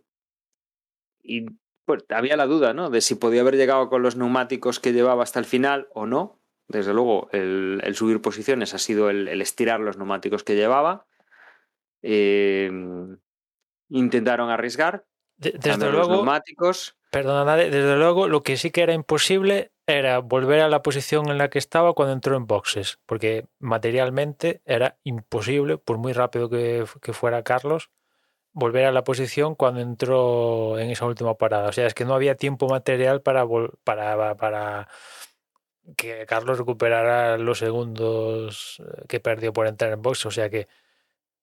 Speaker 1: y pues, había la duda, ¿no? De si podía haber llegado con los neumáticos que llevaba hasta el final o no. Desde luego, el, el subir posiciones ha sido el, el estirar los neumáticos que llevaba. Eh, intentaron arriesgar,
Speaker 2: De- desde
Speaker 1: cambiar los
Speaker 2: luego,
Speaker 1: neumáticos.
Speaker 2: perdona, desde luego, lo que sí que era imposible era volver a la posición en la que estaba cuando entró en boxes, porque materialmente era imposible, por muy rápido que, que fuera Carlos, volver a la posición cuando entró en esa última parada. O sea, es que no había tiempo material para, para, para que Carlos recuperara los segundos eh, que perdió por entrar en boxes. O sea que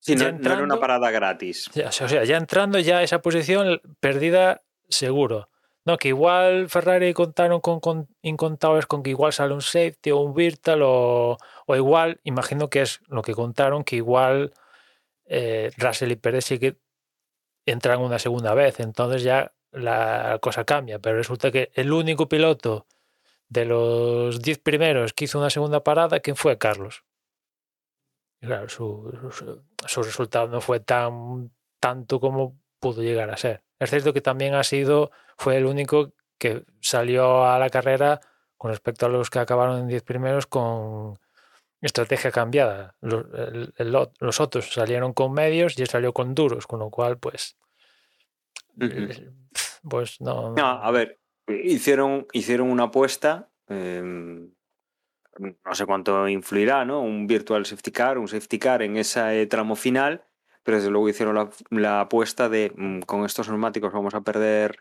Speaker 1: Sí, no, era una
Speaker 2: entrando-
Speaker 1: parada gratis.
Speaker 2: ya, o sea, ya entrando ya a esa posición perdida seguro. No, que igual Ferrari contaron con, con incontables con que igual sale un safety o un virtual o, o igual, imagino que es lo que contaron, que igual eh, Russell y Pérez sí que entran una segunda vez, entonces ya la cosa cambia, pero resulta que el único piloto de los 10 primeros que hizo una segunda parada, ¿quién fue? Carlos. Claro, su, su- su resultado no fue tan tanto como pudo llegar a ser. Es cierto que también ha sido, fue el único que salió a la carrera con respecto a los que acabaron en 10 primeros con estrategia cambiada. Los, el- el ot- los otros salieron con medios y él salió con duros, con lo cual, pues,
Speaker 1: Ujú.
Speaker 2: pues no.
Speaker 1: No, a ver, hicieron, hicieron una apuesta, eh, no sé cuánto influirá, ¿no? Un virtual safety car, un safety car en ese tramo final, pero desde luego hicieron la, la apuesta de mm, con estos neumáticos vamos a perder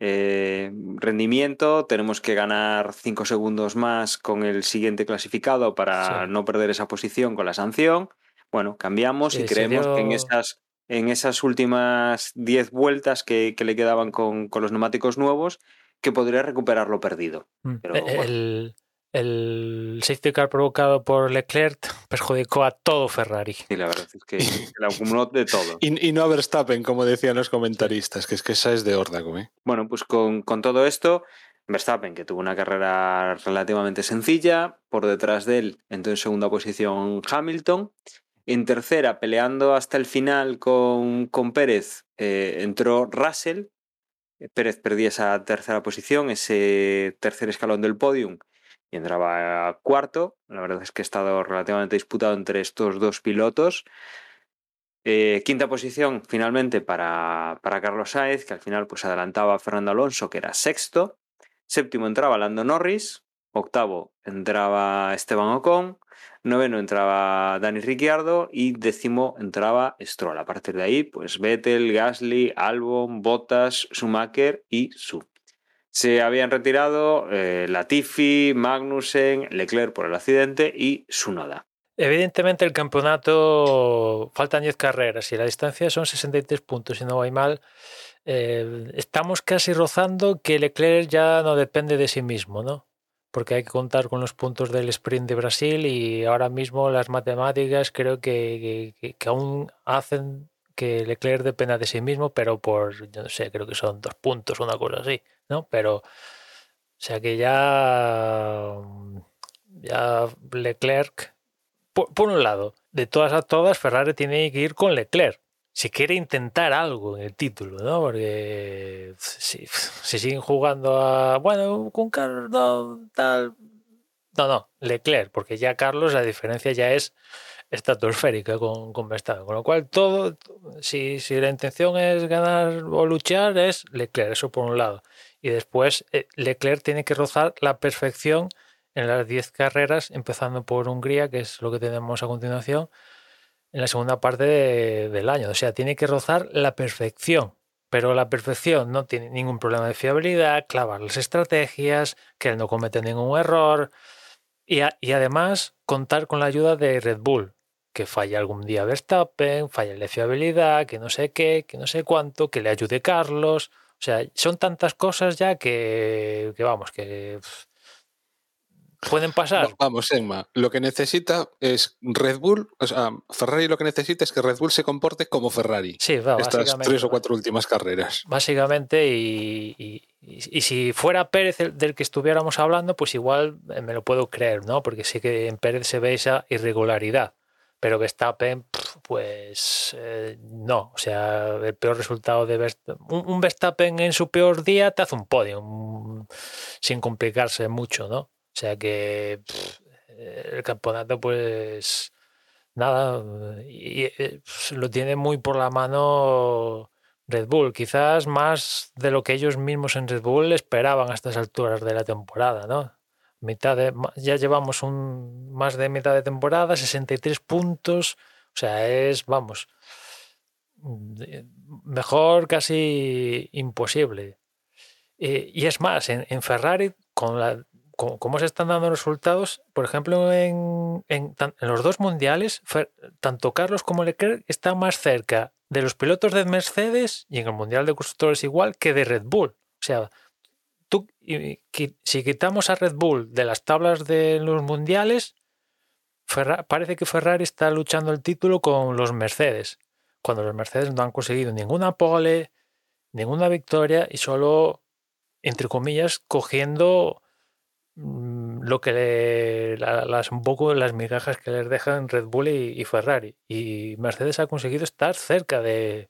Speaker 1: eh, rendimiento, tenemos que ganar 5 segundos más con el siguiente clasificado para
Speaker 2: Sí.
Speaker 1: no perder esa posición con la sanción. Bueno, cambiamos y
Speaker 2: Sí,
Speaker 1: creemos que en esas, en esas últimas 10 vueltas que, que le quedaban con, con los neumáticos nuevos, que podría recuperar lo perdido.
Speaker 2: Mm.
Speaker 1: pero
Speaker 2: Eh,
Speaker 1: bueno.
Speaker 2: El, el safety car provocado por Leclerc perjudicó a todo Ferrari.
Speaker 1: Y la verdad es que se le acumuló de todo.
Speaker 3: Y, y no a Verstappen, como decían los comentaristas, que es que esa es de órdago, ¿eh?
Speaker 1: Bueno, pues con, con todo esto, Verstappen, que tuvo una carrera relativamente sencilla, por detrás de él entró en segunda posición Hamilton, en tercera, peleando hasta el final con, con Pérez, eh, entró Russell, Pérez perdía esa tercera posición, ese tercer escalón del podium, entraba cuarto. La verdad es que ha estado relativamente disputado entre estos dos pilotos. Eh, quinta posición finalmente para, para Carlos Sainz, que al final pues adelantaba a Fernando Alonso, que era sexto. Séptimo entraba Lando Norris. Octavo entraba Esteban Ocon. Noveno entraba Dani Ricciardo. Y décimo entraba Stroll. A partir de ahí, pues Vettel, Gasly, Albon, Bottas, Schumacher y Su. Se habían retirado eh, Latifi, Magnussen, Leclerc por el accidente y Sunoda.
Speaker 2: Evidentemente el campeonato faltan 10 carreras y la distancia son 63 puntos, si no voy mal. Eh, estamos casi rozando que Leclerc ya no depende de sí mismo, ¿no? Porque hay que contar con los puntos del sprint de Brasil y ahora mismo las matemáticas creo que, que, que aún hacen que Leclerc dependa de sí mismo, pero por, yo no sé, creo que son dos puntos, una cosa así, ¿no? Pero, o sea que ya, ya Leclerc por, por, un lado, de todas a todas, Ferrari tiene que ir con Leclerc. si quiere intentar algo en el título, ¿no? Porque si, si siguen jugando a, bueno, con Carlos, no, tal. No, no, Leclerc, porque ya Carlos la diferencia ya es estratosférica con, con Verstappen. Con lo cual, todo, si, si la intención es ganar o luchar, es Leclerc, eso por un lado. Y después, eh, Leclerc tiene que rozar la perfección en las 10 carreras, empezando por Hungría, que es lo que tenemos a continuación, en la segunda parte de- del año. O sea, tiene que rozar la perfección. Pero la perfección no tiene ningún problema de fiabilidad, clavar las estrategias, que él no comete ningún error. Y, a- y además contar con la ayuda de Red Bull, que falla algún día Verstappen, falla de fiabilidad, que no sé qué, que no sé cuánto, que le ayude Carlos. O sea, son tantas cosas ya que, que vamos, que pff, pueden pasar.
Speaker 3: Va- Vamos, Emma, lo que necesita es Red Bull, o sea, Ferrari lo que necesita es que Red Bull se comporte como Ferrari.
Speaker 2: Sí, va,
Speaker 3: estas tres o cuatro últimas carreras.
Speaker 2: Básicamente, y, y- y- y si fuera Pérez el del que estuviéramos hablando, pues igual eh, me lo puedo creer, ¿no? Porque sí que en Pérez se ve esa irregularidad. Pero Verstappen, pues eh, no. O sea, el peor resultado de Verstappen. Un, Verstappen en su peor día te hace un podio, un- sin complicarse mucho, ¿no? O sea que pf, el campeonato, pues nada, y, eh, lo tiene muy por la mano Red Bull, quizás más de lo que ellos mismos en Red Bull esperaban a estas alturas de la temporada, ¿no? Mitad de, ya llevamos un, más de mitad de temporada, 63 puntos, o sea, es, vamos, mejor casi imposible. Eh, y es más, en, en Ferrari, con la, con- se están dando resultados, por ejemplo, en, en los dos mundiales, tanto Carlos como Leclerc están más cerca de los pilotos de Mercedes y en el Mundial de Constructores igual que de Red Bull. O sea, qui- si quitamos a Red Bull de las tablas de los mundiales, parece que Ferrari está luchando el título con los Mercedes, cuando los Mercedes no han conseguido ninguna pole, ninguna victoria y solo, entre comillas, cogiendo mm, lo que le, la- las un poco las migajas que les dejan Red Bull y, y Ferrari. Y Mercedes ha conseguido estar cerca de,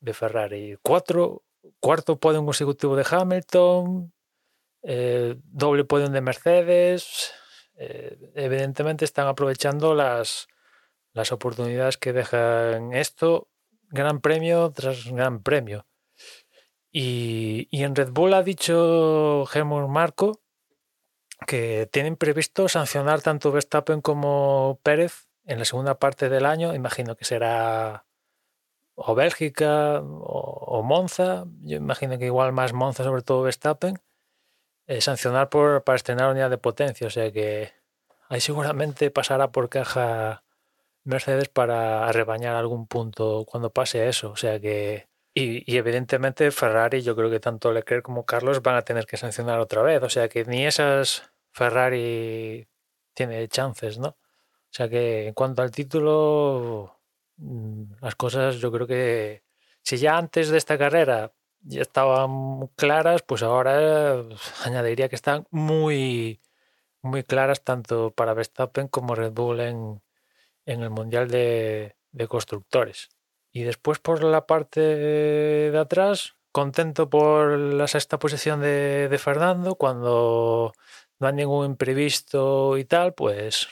Speaker 2: de Ferrari. Cuatro, cuarto podio consecutivo de Hamilton, eh, doble podio de Mercedes. eh, evidentemente están aprovechando las, las oportunidades que dejan esto, gran premio tras gran premio. Y, y en Red Bull ha dicho Helmut Marco que tienen previsto sancionar tanto Verstappen como Pérez en la segunda parte del año. Imagino que será o Bélgica o, Monza. Yo imagino que igual más Monza, sobre todo Verstappen. eh, sancionar por, para estrenar unidad de potencia. O sea que ahí seguramente pasará por caja Mercedes para rebañar algún punto cuando pase eso. O sea que. Y, y evidentemente Ferrari, yo creo que tanto Leclerc como Carlos van a tener que sancionar otra vez. O sea que ni esas Ferrari tiene chances, ¿no? O sea que en cuanto al título, las cosas yo creo que si ya antes de esta carrera ya estaban claras, pues ahora añadiría que están muy, muy claras tanto para Verstappen como Red Bull en, en el Mundial de, de Constructores. Y después por la parte de atrás, contento por la sexta posición de, de Fernando, cuando no hay ningún imprevisto y tal, pues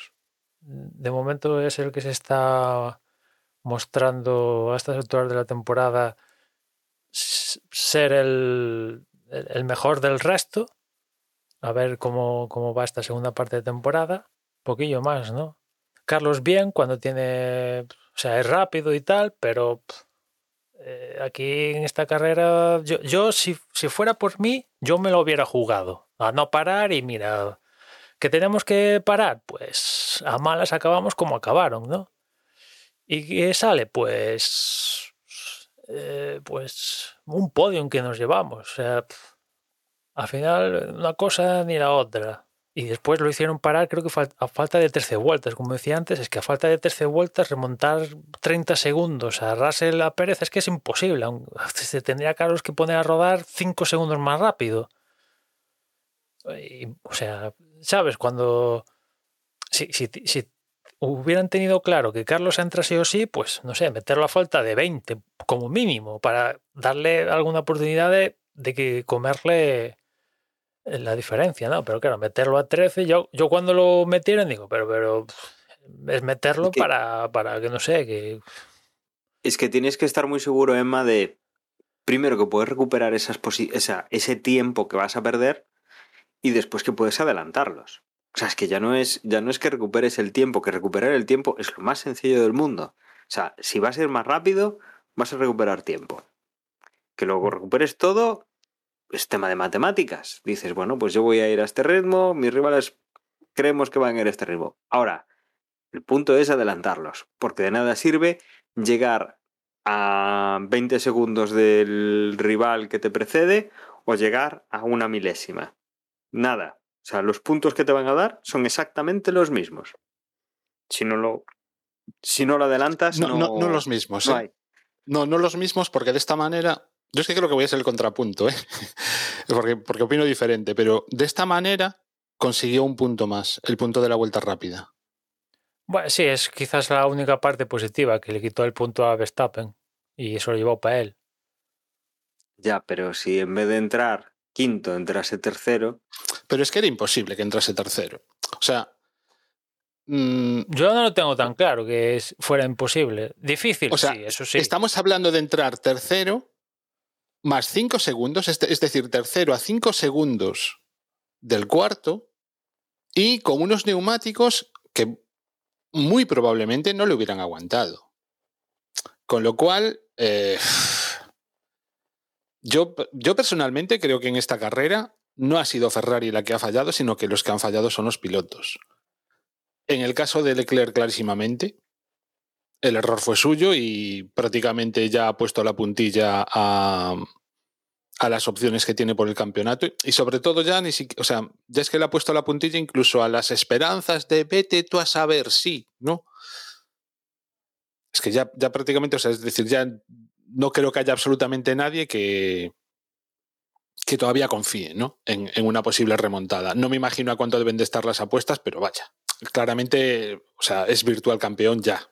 Speaker 2: de momento es el que se está mostrando a estas alturas de la temporada ser el, el- mejor del resto. A ver cómo, cómo va esta segunda parte de temporada. Poquillo más, ¿no? Carlos bien cuando tiene, o sea, es rápido y tal, pero eh, aquí en esta carrera, yo, yo si, si fuera por mí, yo me lo hubiera jugado. A no parar y mira, que tenemos que parar, pues a malas acabamos como acabaron, ¿no? ¿Y qué sale? Pues, eh, pues un podio que nos llevamos. O sea, al final una cosa ni la otra. Y después lo hicieron parar, creo que a falta de 13 vueltas. Como decía antes, es que a falta de 13 vueltas remontar 30 segundos a Russell a Pérez es que es imposible. Se tendría Carlos que poner a rodar 5 segundos más rápido. Y, o sea, ¿sabes? Cuando... Si, si hubieran tenido claro que Carlos entra sí o sí, pues no sé, meterlo a falta de 20 como mínimo para darle alguna oportunidad de, de que comerle la diferencia, ¿no? Pero claro, meterlo a 13, yo, yo cuando lo metieron digo, pero, pero es meterlo
Speaker 1: Es que-
Speaker 2: para, para que no sé, que
Speaker 1: Es que tienes que estar muy seguro, Emma, de primero que puedes recuperar esas esa, ese tiempo que vas a perder y después que puedes adelantarlos. O sea, es que ya no es, ya no es que recuperes el tiempo, que recuperar el tiempo es lo más sencillo del mundo. O sea, si vas a ir más rápido, vas a recuperar tiempo. Que luego recuperes todo es tema de matemáticas. Dices, bueno, pues yo voy a ir a este ritmo, mis rivales creemos que van a ir a este ritmo. Ahora, el punto es adelantarlos, porque de nada sirve llegar a 20 segundos del rival que te precede o llegar a una milésima. Nada. O sea, los puntos que te van a dar son exactamente los mismos. Si no lo, si no lo adelantas,
Speaker 3: No,
Speaker 1: no,
Speaker 3: no, no los mismos.
Speaker 1: no
Speaker 3: ¿eh? No, no los mismos, porque de esta manera. Yo es que creo que voy a ser el contrapunto, ¿eh? porque, porque opino diferente, pero de esta manera consiguió un punto más, el punto de la vuelta rápida.
Speaker 2: Bueno, sí, es quizás la única parte positiva que le quitó el punto a Verstappen y eso lo llevó para él.
Speaker 1: Ya, pero si en vez de entrar quinto entrase tercero,
Speaker 3: Pero es que era imposible que entrase tercero. O sea. mm,
Speaker 2: Yo no lo tengo tan claro que es, fuera imposible. Difícil,
Speaker 3: O sea,
Speaker 2: sí, eso sí.
Speaker 3: Estamos hablando de entrar tercero más cinco segundos, es, es decir, tercero a cinco segundos del cuarto y con unos neumáticos que muy probablemente no le hubieran aguantado. Con lo cual, eh, yo, yo personalmente creo que en esta carrera no ha sido Ferrari la que ha fallado, sino que los que han fallado son los pilotos. En el caso de Leclerc, clarísimamente, el error fue suyo y prácticamente ya ha puesto la puntilla a, a las opciones que tiene por el campeonato y sobre todo ya ni o sea, ya es que le ha puesto la puntilla incluso a las esperanzas de vete tú a saber sí, ¿no? Es que ya, ya prácticamente, o sea, es decir, ya no creo que haya absolutamente nadie que, que todavía confíe ¿no? en, en una posible remontada. No me imagino a cuánto deben de estar las apuestas, pero vaya, claramente, o sea, es virtual campeón ya.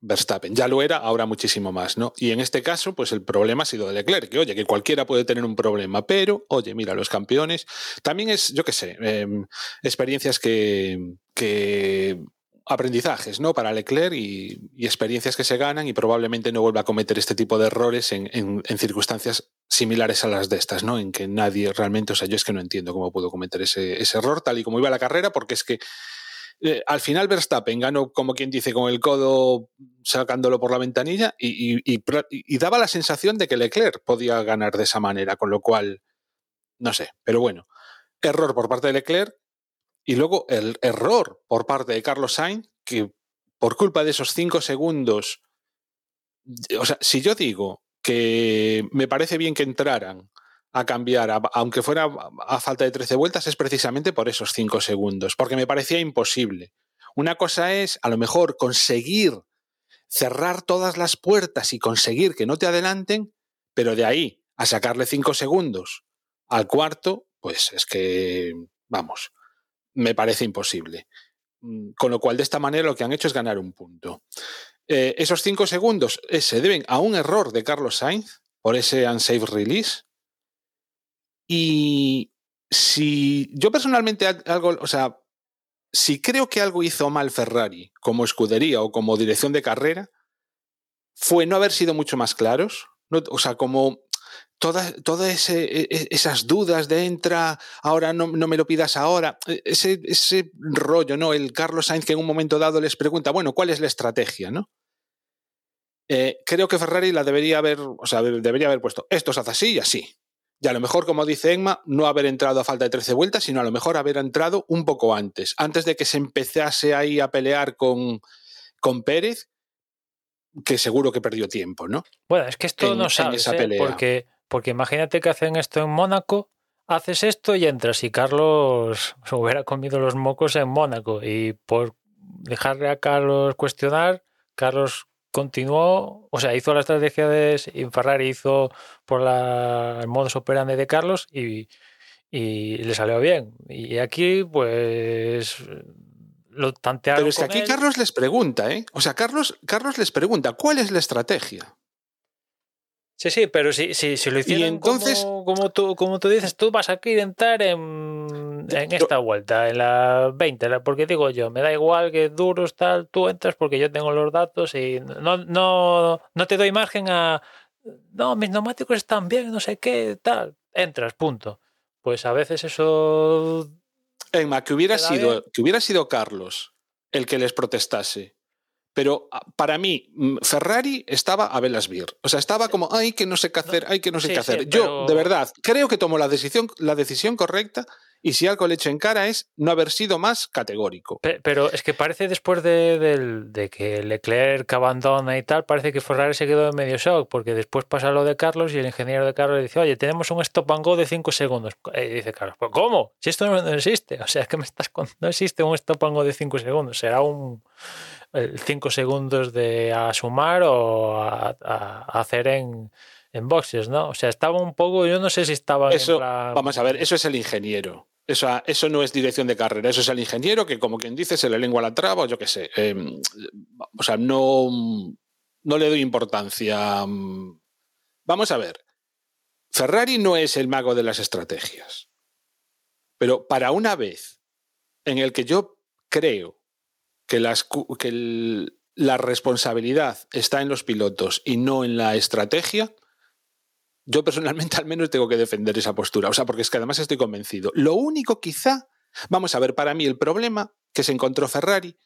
Speaker 3: Verstappen. Ya lo era, ahora muchísimo más, ¿no? Y en este caso, pues el problema ha sido de Leclerc, que oye, que cualquiera puede tener un problema, pero, oye, mira, los campeones. También es, yo qué sé, eh, experiencias que, que. Aprendizajes, ¿no? Para Leclerc y, experiencias que se ganan y probablemente no vuelva a cometer este tipo de errores en, circunstancias similares a las de estas, ¿no? En que nadie realmente, o sea, yo es que no entiendo cómo pudo cometer ese, error tal y como iba la carrera, porque es que eh, al final Verstappen ganó, como quien dice, con el codo sacándolo por la ventanilla y, y, daba la sensación de que Leclerc podía ganar de esa manera, con lo cual, no sé, pero bueno, error por parte de Leclerc y luego el error por parte de Carlos Sainz, que por culpa de esos cinco segundos, o sea, si yo digo que me parece bien que entraran a cambiar, aunque fuera a, falta de 13 vueltas, es precisamente por esos 5 segundos, porque me parecía imposible. Una cosa es, a lo mejor, conseguir cerrar todas las puertas y conseguir que no te adelanten, pero de ahí a sacarle 5 segundos al cuarto, pues es que, vamos, me parece imposible. Con lo cual, de esta manera, lo que han hecho es ganar un punto. Eh, esos 5 segundos eh, se deben a un error de Carlos Sainz por ese unsafe release, y si yo personalmente algo, o sea, si creo que algo hizo mal Ferrari como escudería o como dirección de carrera, fue no haber sido mucho más claros. O sea, como todas toda ese, esas dudas de entra, ahora no, no, me lo pidas ahora, ese, ese rollo, ¿no? El Carlos Sainz que en un momento dado les pregunta, bueno, ¿cuál es la estrategia, no? Eh, creo que Ferrari la debería haber, o sea, debería haber puesto, esto se hace así y así. Y a lo mejor, como dice Emma, no haber entrado a falta de 13 vueltas, sino a lo mejor haber entrado un poco antes, antes de que se empezase ahí a pelear con, con Pérez, que seguro que perdió tiempo, ¿no?
Speaker 2: Bueno, es que esto
Speaker 3: en,
Speaker 2: no sabes,
Speaker 3: esa
Speaker 2: ¿eh? porque, porque imagínate que hacen esto en Mónaco, haces esto y entras y Carlos se hubiera comido los mocos en Mónaco y por dejarle a Carlos cuestionar, Carlos continuó, o sea, hizo la estrategia de Ferrari, hizo por la, el modus operandi de Carlos y, y, le salió bien. Y aquí, pues, lo tantearon.
Speaker 3: Pero es que aquí
Speaker 2: él.
Speaker 3: Carlos les pregunta, ¿eh? O sea, Carlos, Carlos les pregunta, ¿cuál es la estrategia?
Speaker 2: Sí, sí, pero si, si, si lo hicieran
Speaker 3: entonces-
Speaker 2: como, como, tú, como tú dices, tú vas a querer entrar en, en esta vuelta, en la 20, la- porque digo yo, me da igual que duros, tal, tú entras porque yo tengo los datos y no, no, no te doy margen a, no, mis neumáticos están bien, no sé qué, tal, entras, punto. Pues a veces eso...
Speaker 3: Emma, que hubiera,
Speaker 2: ¿Queda
Speaker 3: sido,
Speaker 2: bien?
Speaker 3: que hubiera sido Carlos el que les protestase. Pero ah, para mí, mm, Ferrari estaba a velas vir. O sea, estaba como, ay, que no sé qué hacer, ay, que no sé
Speaker 2: sí,
Speaker 3: qué
Speaker 2: sí,
Speaker 3: hacer. Yo,
Speaker 2: pero-
Speaker 3: de verdad, creo que tomó la decisión, la decisión correcta y si algo le echo en cara es no haber sido más categórico.
Speaker 2: Pe- Pero es que parece después de, del- de que Leclerc abandona y tal, parece que Ferrari se quedó en medio shock, porque después pasa lo de Carlos y el ingeniero de Carlos le dice, oye, tenemos un stop and go de 5 segundos. Y dice Carlos, ¿pero cómo? Si esto no, no existe. O sea, es que me estás con... no existe un stop and go de 5 segundos. Será un 5 segundos de a sumar o a, hacer en, en boxes, ¿no? O sea, estaba un poco, yo no sé si estaba
Speaker 3: Eso, vamos a ver, eso es el ingeniero. Eso, eso no es dirección de carrera, eso es el ingeniero que, como quien dice, se le lengua la traba o yo qué sé. Eh, o sea, no, no le doy importancia. Vamos a ver, Ferrari no es el mago de las estrategias. Pero para una vez en el que yo creo que, las, que la responsabilidad está en los pilotos y no en la estrategia, yo personalmente al menos tengo que defender esa postura. O sea, porque es que además estoy convencido. Lo único quizá, vamos a ver, para mí el problema que se encontró Ferrari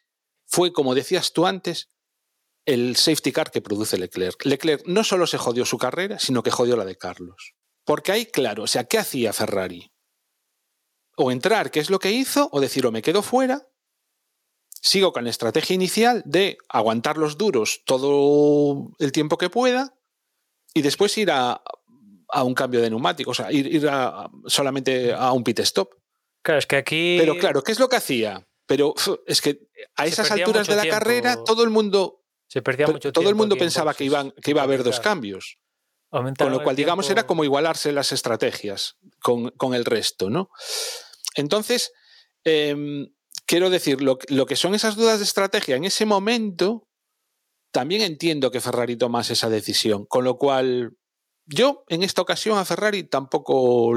Speaker 3: fue, como decías tú antes, el safety car que produce Leclerc. Leclerc no solo se jodió su carrera, sino que jodió la de Carlos. Porque ahí, claro, o sea, ¿qué hacía Ferrari? O entrar, que es lo que hizo, o decir, o me quedo fuera, sigo con la estrategia inicial de aguantar los duros todo el tiempo que pueda y después ir a, a un cambio de neumáticos, o sea, ir, ir a, solamente a un pit stop.
Speaker 2: Claro, es que aquí...
Speaker 3: Pero claro, ¿qué es lo que hacía? Pero es que a esas alturas de la
Speaker 2: tiempo.
Speaker 3: carrera todo el mundo,
Speaker 2: se perdía mucho
Speaker 3: todo el mundo pensaba que, iban, que iba a haber dos cambios. Con lo cual, digamos, era como igualarse las estrategias con, con el resto, ¿no? Entonces, em, quiero decir, lo, que son esas dudas de estrategia en ese momento, también entiendo que Ferrari tomase esa decisión. Con lo cual, yo en esta ocasión a Ferrari tampoco,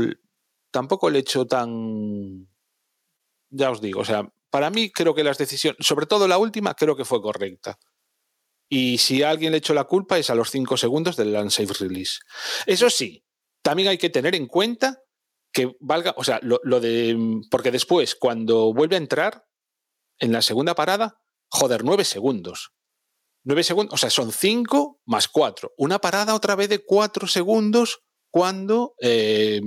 Speaker 3: tampoco le echo tan. Ya os digo, o sea, para mí creo que las decisiones, sobre todo la última, creo que fue correcta. Y si a alguien le echó la culpa es a los 5 segundos del unsafe release. Eso sí, también hay que tener en cuenta que valga, o sea, lo de. Porque después, cuando vuelve a entrar en la segunda parada, joder, 9 segundos. 9 segundos, o sea, son 5 más 4. Una parada otra vez de 4 segundos cuando eh,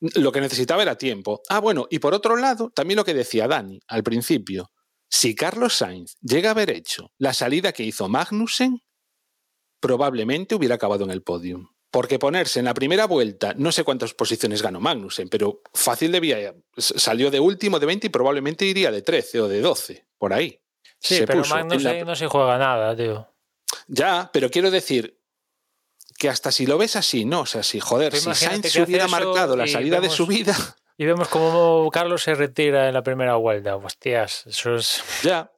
Speaker 3: lo que necesitaba era tiempo. Ah, bueno, y por otro lado, también lo que decía Dani al principio. Si Carlos Sainz llega a haber hecho la salida que hizo Magnussen, probablemente hubiera acabado en el podium. Porque ponerse en la primera vuelta, no sé cuántas posiciones ganó Magnussen, pero fácil debía. Salió de último de 20 y probablemente iría de 13 o de 12, por ahí.
Speaker 2: Sí,
Speaker 3: Se
Speaker 2: pero
Speaker 3: puso en
Speaker 2: Magnus
Speaker 3: la-
Speaker 2: ahí no se juega nada, tío.
Speaker 3: Ya, pero quiero decir que hasta si lo ves así, no, o sea, si joder, si Sainz hubiera marcado la salida de su vida,
Speaker 2: Y vemos cómo Carlos se retira en la primera vuelta. Hostias, eso es.
Speaker 3: ya.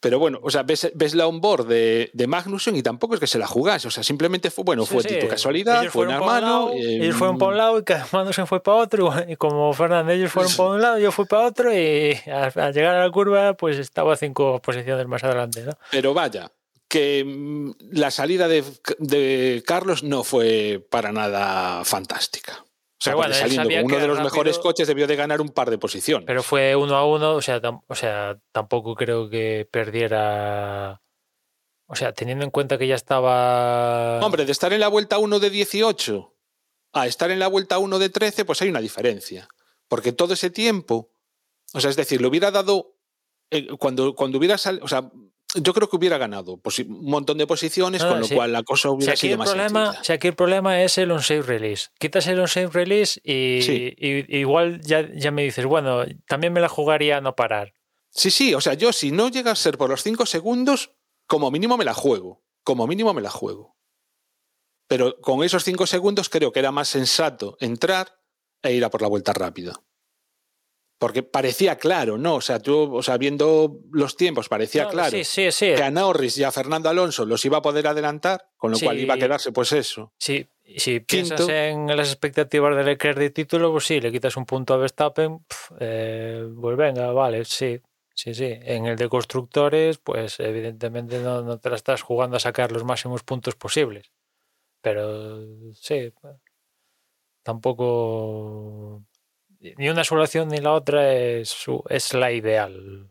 Speaker 3: Pero bueno, o sea, ves, ves la onboard de, de Magnussen y tampoco es que se la jugase, o sea, simplemente fue, bueno,
Speaker 2: Sí,
Speaker 3: fue
Speaker 2: sí,
Speaker 3: tipo casualidad,
Speaker 2: ellos
Speaker 3: fue un hermano. eh,
Speaker 2: ellos fueron para un lado y se fue para otro. Y como Fernando, ellos fueron para un lado, yo fui para otro. Y al, llegar a la curva, pues estaba cinco posiciones más adelante. ¿no?
Speaker 3: Pero vaya, que mm, la salida de, de Carlos no fue para nada fantástica. O sea,
Speaker 2: bueno,
Speaker 3: saliendo con uno de los
Speaker 2: rápido-
Speaker 3: mejores coches debió de ganar un par de posiciones.
Speaker 2: Pero fue uno a uno, o sea, o sea, tampoco creo que perdiera. O sea, teniendo en cuenta que ya estaba.
Speaker 3: Hombre, de estar en la vuelta 1 de 18 a estar en la vuelta 1 de 13, pues hay una diferencia. Porque todo ese tiempo, o sea, es decir, le hubiera dado, eh, cuando, cuando hubiera salido, o sea, yo creo que hubiera ganado posi- un montón de posiciones,
Speaker 2: No,
Speaker 3: con lo
Speaker 2: sí.
Speaker 3: cual la cosa hubiera sido más
Speaker 2: problema,
Speaker 3: sencilla.
Speaker 2: si aquí el problema es el on-save release. Quitas el on-save release y,
Speaker 3: Sí.
Speaker 2: y- igual ya, ya me dices, bueno, también me la jugaría a no parar.
Speaker 3: Sí, sí, o sea, yo si no llega a ser por los 5 segundos, como mínimo me la juego. Como mínimo me la juego. Pero con esos 5 segundos creo que era más sensato entrar e ir a por la vuelta rápida. Porque parecía claro, ¿no? O sea, tú, o sea, viendo los tiempos, parecía
Speaker 2: No,
Speaker 3: claro
Speaker 2: Sí, sí, sí.
Speaker 3: que a Norris y a Fernando Alonso los iba a poder adelantar, con lo cual iba a quedarse, pues eso.
Speaker 2: Sí, y si piensas
Speaker 3: Quinto.
Speaker 2: en las expectativas de Leclerc de título, pues sí, le quitas un punto a Verstappen, pf, eh, pues venga, vale, sí, sí, sí. En el de constructores, pues evidentemente no, no te la estás jugando a sacar los máximos puntos posibles. Pero sí, tampoco ni una solución ni la otra es, su- es la ideal.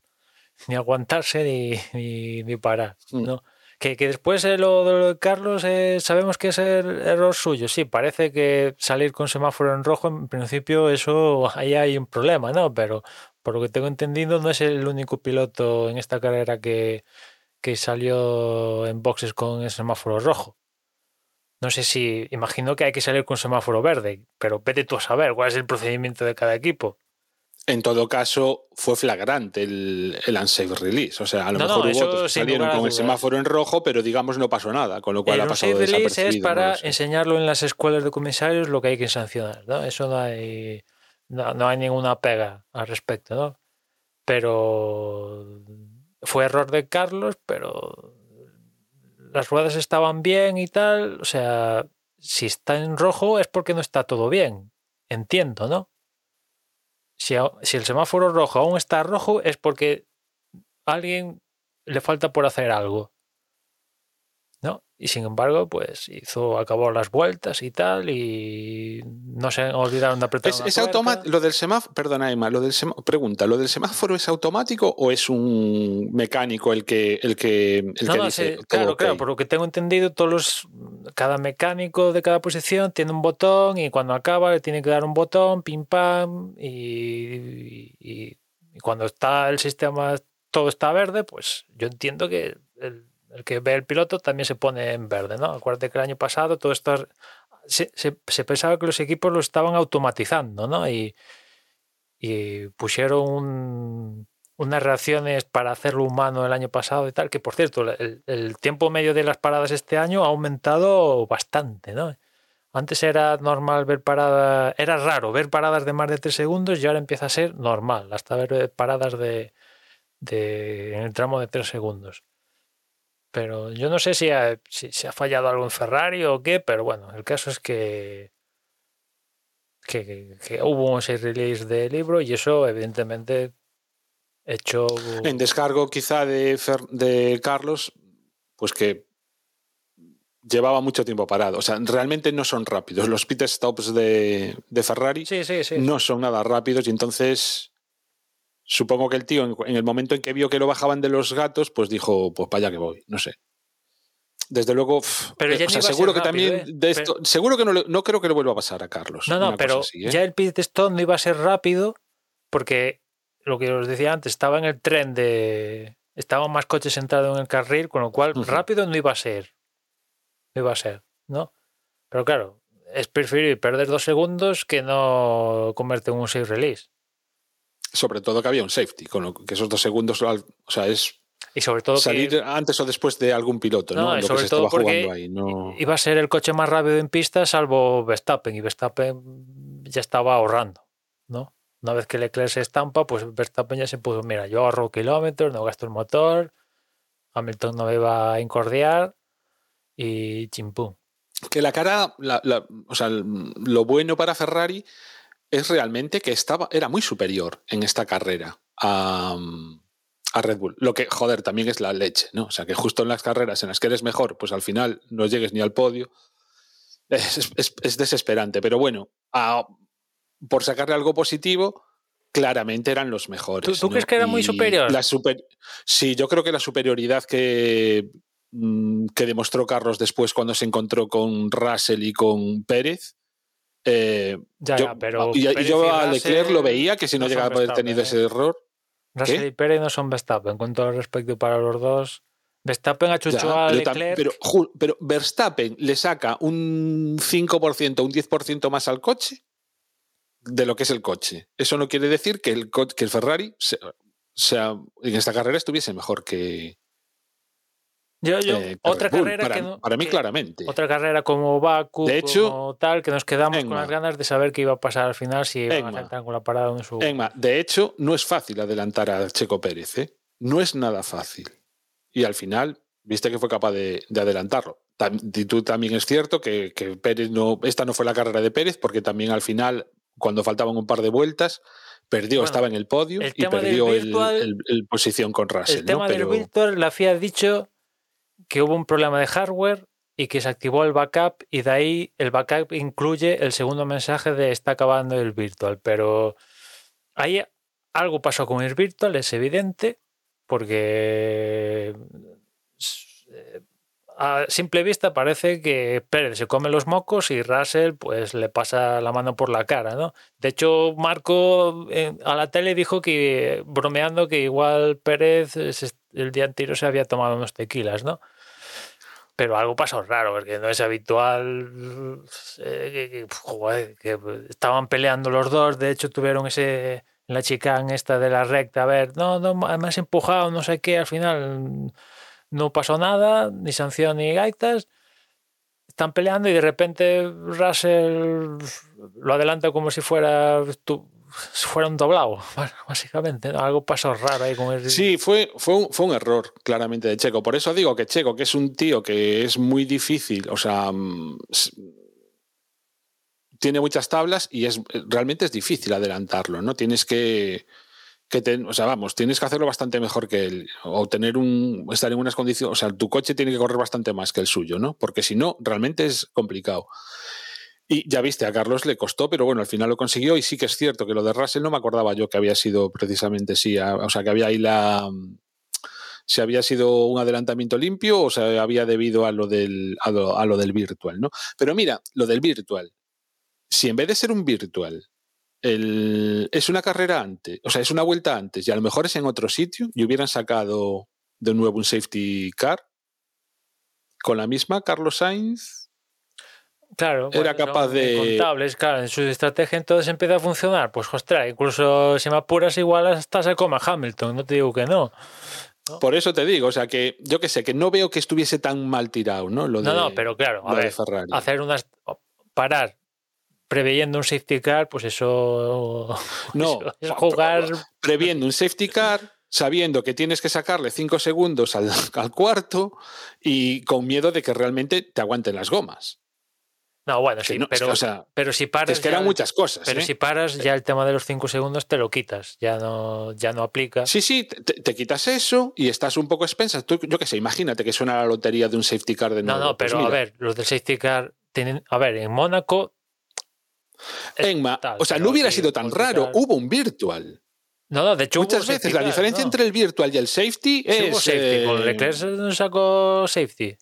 Speaker 2: Ni aguantarse ni, ni, ni parar,
Speaker 3: Mm.
Speaker 2: ¿no? Que, que después eh, lo, de lo de Carlos eh, sabemos que es el error suyo. Sí, parece que salir con semáforo en rojo, en principio eso ahí hay un problema, ¿no? Pero por lo que tengo entendido no es el único piloto en esta carrera que, que salió en boxes con el semáforo rojo. No sé si, imagino que hay que salir con semáforo verde, pero vete tú a saber cuál es el procedimiento de cada equipo.
Speaker 3: En todo caso, fue flagrante el, el unsafe release. O sea, a lo
Speaker 2: No,
Speaker 3: mejor hubo otros que salieron con el semáforo en rojo, pero digamos no pasó nada, con lo cual
Speaker 2: El
Speaker 3: ha pasado
Speaker 2: unsafe release es
Speaker 3: no
Speaker 2: para enseñarlo en las escuelas de comisarios lo que hay que sancionar, ¿no? Eso no hay, no, no hay ninguna pega al respecto, ¿no? Pero fue error de Carlos, pero las ruedas estaban bien y tal, o sea, si está en rojo es porque no está todo bien, entiendo, ¿no? Si, si el semáforo rojo aún está rojo es porque a alguien le falta por hacer algo. Y sin embargo, pues hizo, acabó las vueltas y tal, y no se olvidaron de apretar
Speaker 3: ¿Es,
Speaker 2: una
Speaker 3: es
Speaker 2: tuerca.
Speaker 3: automático? Lo del semáforo, perdona Emma, lo del semá- pregunta, ¿lo del semáforo es automático o es un mecánico el que, el que, el
Speaker 2: No,
Speaker 3: que
Speaker 2: no,
Speaker 3: dice
Speaker 2: sí, claro,
Speaker 3: ok"?
Speaker 2: claro, por lo que tengo entendido, todos los, cada mecánico de cada posición tiene un botón y cuando acaba le tiene que dar un botón, pim pam, y, y- y cuando está el sistema, todo está verde, pues yo entiendo que el, el que ve el piloto también se pone en verde, ¿no? Acuérdate que el año pasado todo esto se, pensaba que los equipos lo estaban automatizando, ¿no? Y, pusieron un- unas reacciones para hacerlo humano el año pasado y tal, que por cierto, el, tiempo medio de las paradas este año ha aumentado bastante, ¿no? Antes era normal ver paradas, era raro ver paradas de más de tres segundos y ahora empieza a ser normal, hasta ver paradas de, de en el tramo de tres segundos. Pero yo no sé si, ha- si ha fallado algo en Ferrari o qué, pero bueno, el caso es que, que, que- que hubo un release de libro y eso evidentemente hecho...
Speaker 3: En descargo quizá de, Fer- de Carlos, pues que llevaba mucho tiempo parado. O sea, realmente no son rápidos. Los pit stops de, de Ferrari
Speaker 2: Sí, sí, sí.
Speaker 3: no son nada rápidos y entonces supongo que el tío en, el momento en que vio que lo bajaban de los gatos, pues dijo, pues para allá que voy, no sé. Desde luego,
Speaker 2: Pero
Speaker 3: eh,
Speaker 2: ya
Speaker 3: o sea, seguro que
Speaker 2: rápido,
Speaker 3: también
Speaker 2: ¿eh?
Speaker 3: de esto, seguro que no, no creo que le vuelva a pasar a Carlos.
Speaker 2: No, no, pero
Speaker 3: así, ¿eh?
Speaker 2: ya el pit stop no iba a ser rápido porque lo que os decía antes, estaba en el tren de... Estaban más coches entrados en el carril, con lo cual
Speaker 3: Ujú.
Speaker 2: rápido no iba a ser. No iba a ser, ¿no? Pero claro, es preferir perder dos segundos que no converte en un safe release.
Speaker 3: Sobre todo que había un safety, con lo que esos dos segundos, o sea, es
Speaker 2: Y sobre todo
Speaker 3: salir
Speaker 2: que
Speaker 3: antes o después de algún piloto,
Speaker 2: No,
Speaker 3: ¿no? Lo que
Speaker 2: sobre
Speaker 3: se
Speaker 2: todo
Speaker 3: estaba jugando ahí. No...
Speaker 2: iba a ser el coche más rápido en pista salvo Verstappen y Verstappen ya estaba ahorrando, ¿no? Una vez que Leclerc se estampa, pues Verstappen ya se puso, mira, yo ahorro kilómetros, no gasto el motor, Hamilton no me va a incordiar y chimpum.
Speaker 3: Que la cara, la- la- o sea, lo bueno para Ferrari es realmente que estaba, era muy superior en esta carrera a, a Red Bull. Lo que, joder, también es la leche, ¿no? O sea, que justo en las carreras en las que eres mejor, pues al final no llegues ni al podio. Es, es- es desesperante, pero bueno, a- por sacarle algo positivo, claramente eran los mejores.
Speaker 2: ¿Tú- tú
Speaker 3: ¿no?
Speaker 2: crees que era muy superior?
Speaker 3: La super, sí, yo creo que la superioridad que, mm, que demostró Carlos después cuando se encontró con Russell y con Pérez. Eh,
Speaker 2: Ya,
Speaker 3: yo,
Speaker 2: ya, pero
Speaker 3: y, yo a Leclerc lo veía que si no,
Speaker 2: no
Speaker 3: llegaba a haber tenido
Speaker 2: ¿eh?
Speaker 3: ese error.
Speaker 2: Russell
Speaker 3: ¿Qué?
Speaker 2: y Pérez no son Verstappen, con todo el respeto para los dos. Verstappen
Speaker 3: Ya,
Speaker 2: achuchó a
Speaker 3: pero, tam-
Speaker 2: Leclerc.
Speaker 3: pero, Verstappen le saca un 5%, un 10% más al coche de lo que es el coche. Eso no quiere decir que el, co- que el Ferrari se- sea, en esta carrera estuviese mejor que,
Speaker 2: Yo, yo,
Speaker 3: eh,
Speaker 2: otra
Speaker 3: Bull,
Speaker 2: carrera
Speaker 3: para,
Speaker 2: que no-
Speaker 3: para mí
Speaker 2: que-
Speaker 3: claramente.
Speaker 2: Otra carrera como Baku,
Speaker 3: De hecho,
Speaker 2: como tal, que nos quedamos con
Speaker 3: Emma.
Speaker 2: las ganas de saber qué iba a pasar al final si iban
Speaker 3: Emma.
Speaker 2: a con la parada en su.
Speaker 3: Emma, de hecho, no es fácil adelantar a Checo Pérez, ¿eh? No es nada fácil. Y al final, viste que fue capaz de, de adelantarlo. Tú también es cierto que, que Pérez no. Esta no fue la carrera de Pérez, porque también al final, cuando faltaban un par de vueltas, perdió,
Speaker 2: Bueno,
Speaker 3: estaba en el podio
Speaker 2: el
Speaker 3: y perdió el,
Speaker 2: virtual-
Speaker 3: el- el posición con Russell.
Speaker 2: el tema
Speaker 3: ¿no? Pero-
Speaker 2: del Virtual, la FIA ha dicho que hubo un problema de hardware y que se activó el backup y de ahí el backup incluye el segundo mensaje de está acabando el Virtual. Pero ahí algo pasó con el Virtual, es evidente, porque eh, a simple vista parece que Pérez se come los mocos y Russell pues le pasa la mano por la cara, ¿no? De hecho, Marco eh, a la tele dijo que, bromeando, que igual Pérez eh, el día anterior se había tomado unos tequilas, ¿no? Pero algo pasó raro, porque no es habitual eh, que, estaban peleando los dos, de hecho tuvieron ese la chicane esta de la recta, a ver, no, no, me empujado, no sé qué, al final no pasó nada, ni sanción ni gaitas. Están peleando y de repente Russell lo adelanta como si fuera, tu- fuera un doblado, básicamente. Algo pasó raro ahí con el.
Speaker 3: Sí, fue, fue, un, fue un error claramente de Checo. Por eso digo que Checo, que es un tío que es muy difícil, o sea, mm, tiene muchas tablas y es realmente es difícil adelantarlo, ¿no? Tienes que, que o sea, vamos, tienes que hacerlo bastante mejor que él o tener un estar en unas condiciones, o sea, tu coche tiene que correr bastante más que el suyo, ¿no? Porque si no, realmente es complicado. Y ya viste, a Carlos le costó, pero bueno, al final lo consiguió y sí que es cierto que lo de Russell no me acordaba yo que había sido precisamente sí, o sea, que había ahí la si había sido un adelantamiento limpio o se había debido a lo del a lo del virtual, ¿no? Pero mira, lo del virtual, si en vez de ser un virtual el- es una carrera antes, o sea, es una vuelta antes y a lo mejor es en otro sitio y hubieran sacado de nuevo un safety car con la misma Carlos Sainz
Speaker 2: Claro,
Speaker 3: era
Speaker 2: bueno,
Speaker 3: capaz de-
Speaker 2: incontables, claro, en su estrategia entonces empieza a funcionar. Pues, ostras, incluso si me apuras, igual hasta se coma Hamilton, no te digo que no.
Speaker 3: Por eso te digo, o sea, que yo que sé, que no veo que estuviese tan mal tirado, ¿no? Lo de,
Speaker 2: No, no, pero claro, a ver, hacer unas. parar preveyendo un safety car, pues eso.
Speaker 3: No,
Speaker 2: eso es jugar.
Speaker 3: previendo un safety car, sabiendo que tienes que sacarle cinco segundos al, al cuarto y con miedo de que realmente te aguanten las gomas.
Speaker 2: No, bueno, sí,
Speaker 3: no,
Speaker 2: pero,
Speaker 3: o sea,
Speaker 2: pero si paras.
Speaker 3: es que eran
Speaker 2: ya-
Speaker 3: muchas cosas.
Speaker 2: Pero
Speaker 3: ¿eh?
Speaker 2: si paras, ya el tema de los 5 segundos te lo quitas, ya no, ya no aplica.
Speaker 3: Sí, sí, te, te quitas eso y estás un poco expensas. Tú, yo qué sé, imagínate que suena la lotería de un safety car de
Speaker 2: no,
Speaker 3: nuevo.
Speaker 2: no,
Speaker 3: Pues
Speaker 2: pero a ver, los del safety car tienen. A ver, en Mónaco.
Speaker 3: Enma,
Speaker 2: tal,
Speaker 3: o sea, no hubiera sido tan raro. Hubo un virtual.
Speaker 2: No, no, de hecho. hubo
Speaker 3: Muchas
Speaker 2: safety
Speaker 3: veces la diferencia
Speaker 2: no.
Speaker 3: entre el virtual y el safety
Speaker 2: Sí
Speaker 3: es.
Speaker 2: hubo safety. Con
Speaker 3: eh,
Speaker 2: Leclerc no sacó safety.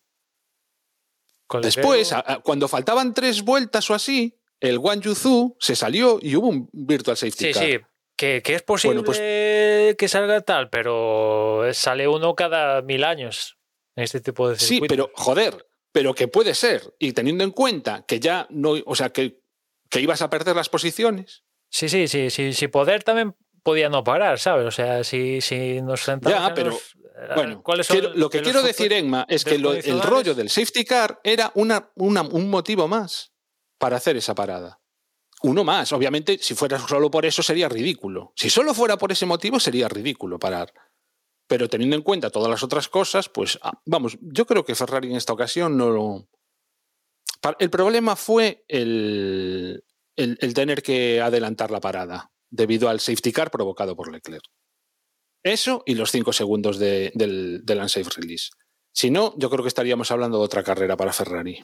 Speaker 3: Después,
Speaker 2: hubo-
Speaker 3: a- a- cuando faltaban tres vueltas o así, el Yuzu se salió y hubo un virtual safety
Speaker 2: Sí,
Speaker 3: car.
Speaker 2: sí. Que, que es posible
Speaker 3: Bueno, pues-
Speaker 2: que salga tal, pero sale uno cada mil años en este tipo de
Speaker 3: Sí,
Speaker 2: circuitos.
Speaker 3: pero joder, pero que puede ser. Y teniendo en cuenta que ya no, o sea, que, que ibas a perder las posiciones.
Speaker 2: Sí, sí, sí, sí, sí, poder también podía no parar, ¿sabes? O sea, si, si nos sentamos
Speaker 3: Ya, pero,
Speaker 2: los-
Speaker 3: Bueno,
Speaker 2: ¿cuáles son
Speaker 3: quiero- lo que quiero decir, Enma, es que lo- el rollo del safety car era una, una- un motivo más para hacer esa parada. Uno más. Obviamente, si fuera solo por eso sería ridículo. Si solo fuera por ese motivo sería ridículo parar. Pero teniendo en cuenta todas las otras cosas, pues ah, vamos, yo creo que Ferrari en esta ocasión no lo... El problema fue el, el- el tener que adelantar la parada debido al safety car provocado por Leclerc. Eso y los cinco segundos de- del, del unsafe release. Si no, yo creo que estaríamos hablando de otra carrera para Ferrari.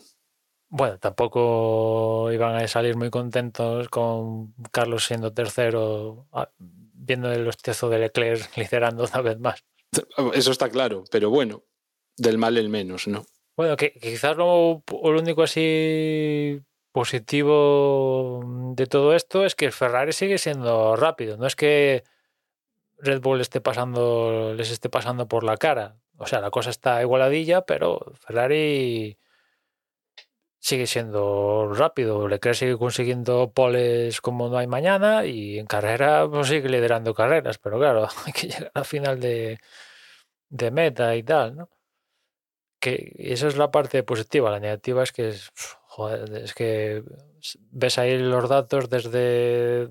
Speaker 2: Bueno, tampoco iban a salir muy contentos con Carlos siendo tercero, ah, viendo el hostiazo de Leclerc liderando una vez más.
Speaker 3: Eso está claro, pero bueno, del mal el menos, ¿no?
Speaker 2: Bueno, que, que quizás lo, lo único así positivo de todo esto es que el Ferrari sigue siendo rápido. No es que Red Bull esté pasando, les esté pasando por la cara. O sea, la cosa está igualadilla, pero Ferrari sigue siendo rápido. Leclerc sigue consiguiendo poles como no hay mañana y en carrera pues sigue liderando carreras. Pero claro, hay que llegar al final de, de meta y tal, ¿no? que esa es la parte positiva. La negativa es que es que ves ahí los datos desde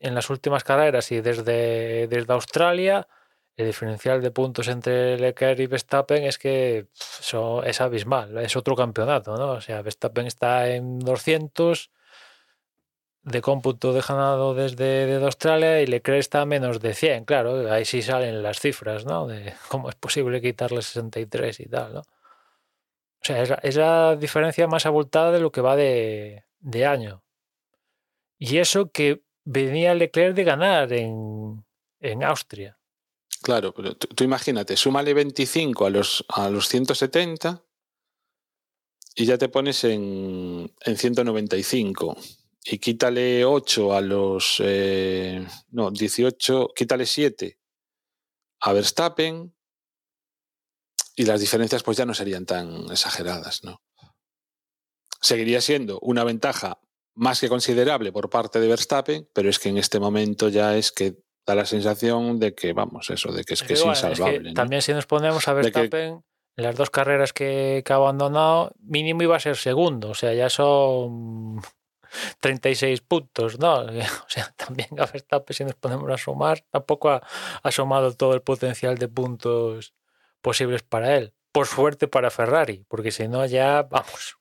Speaker 2: en las últimas carreras y desde, desde Australia. El diferencial de puntos entre Leclerc y Verstappen es que es abismal, es otro campeonato, ¿no? O sea, Verstappen está en 200 de cómputo de ganado desde, desde Australia y Leclerc está a menos de 100, claro, ahí sí salen las cifras, ¿no? De cómo es posible quitarle 63 y tal, ¿no? O sea, es la diferencia más abultada de lo que va de, de año. Y eso que venía Leclerc de ganar en, en Austria.
Speaker 3: Claro, pero tú, imagínate, súmale 25 a los, a los 170 y ya te pones en, en 195. Y quítale 8 a los. Eh, no, 18, quítale 7 a Verstappen. Y las diferencias, pues ya no serían tan exageradas, ¿no? Seguiría siendo una ventaja más que considerable por parte de Verstappen, pero es que en este momento ya es que da la sensación de que, vamos, eso, de que es que es
Speaker 2: bueno,
Speaker 3: insalvable.
Speaker 2: es que
Speaker 3: ¿no?
Speaker 2: También si nos ponemos a
Speaker 3: que-
Speaker 2: Verstappen, en las dos carreras que, que ha abandonado, mínimo iba a ser segundo. O sea, ya son 36 puntos, ¿no? O sea, también a Verstappen, si nos ponemos a sumar, tampoco ha, ha sumado todo el potencial de puntos posibles para él. Por suerte para Ferrari, porque si no ya, vamos.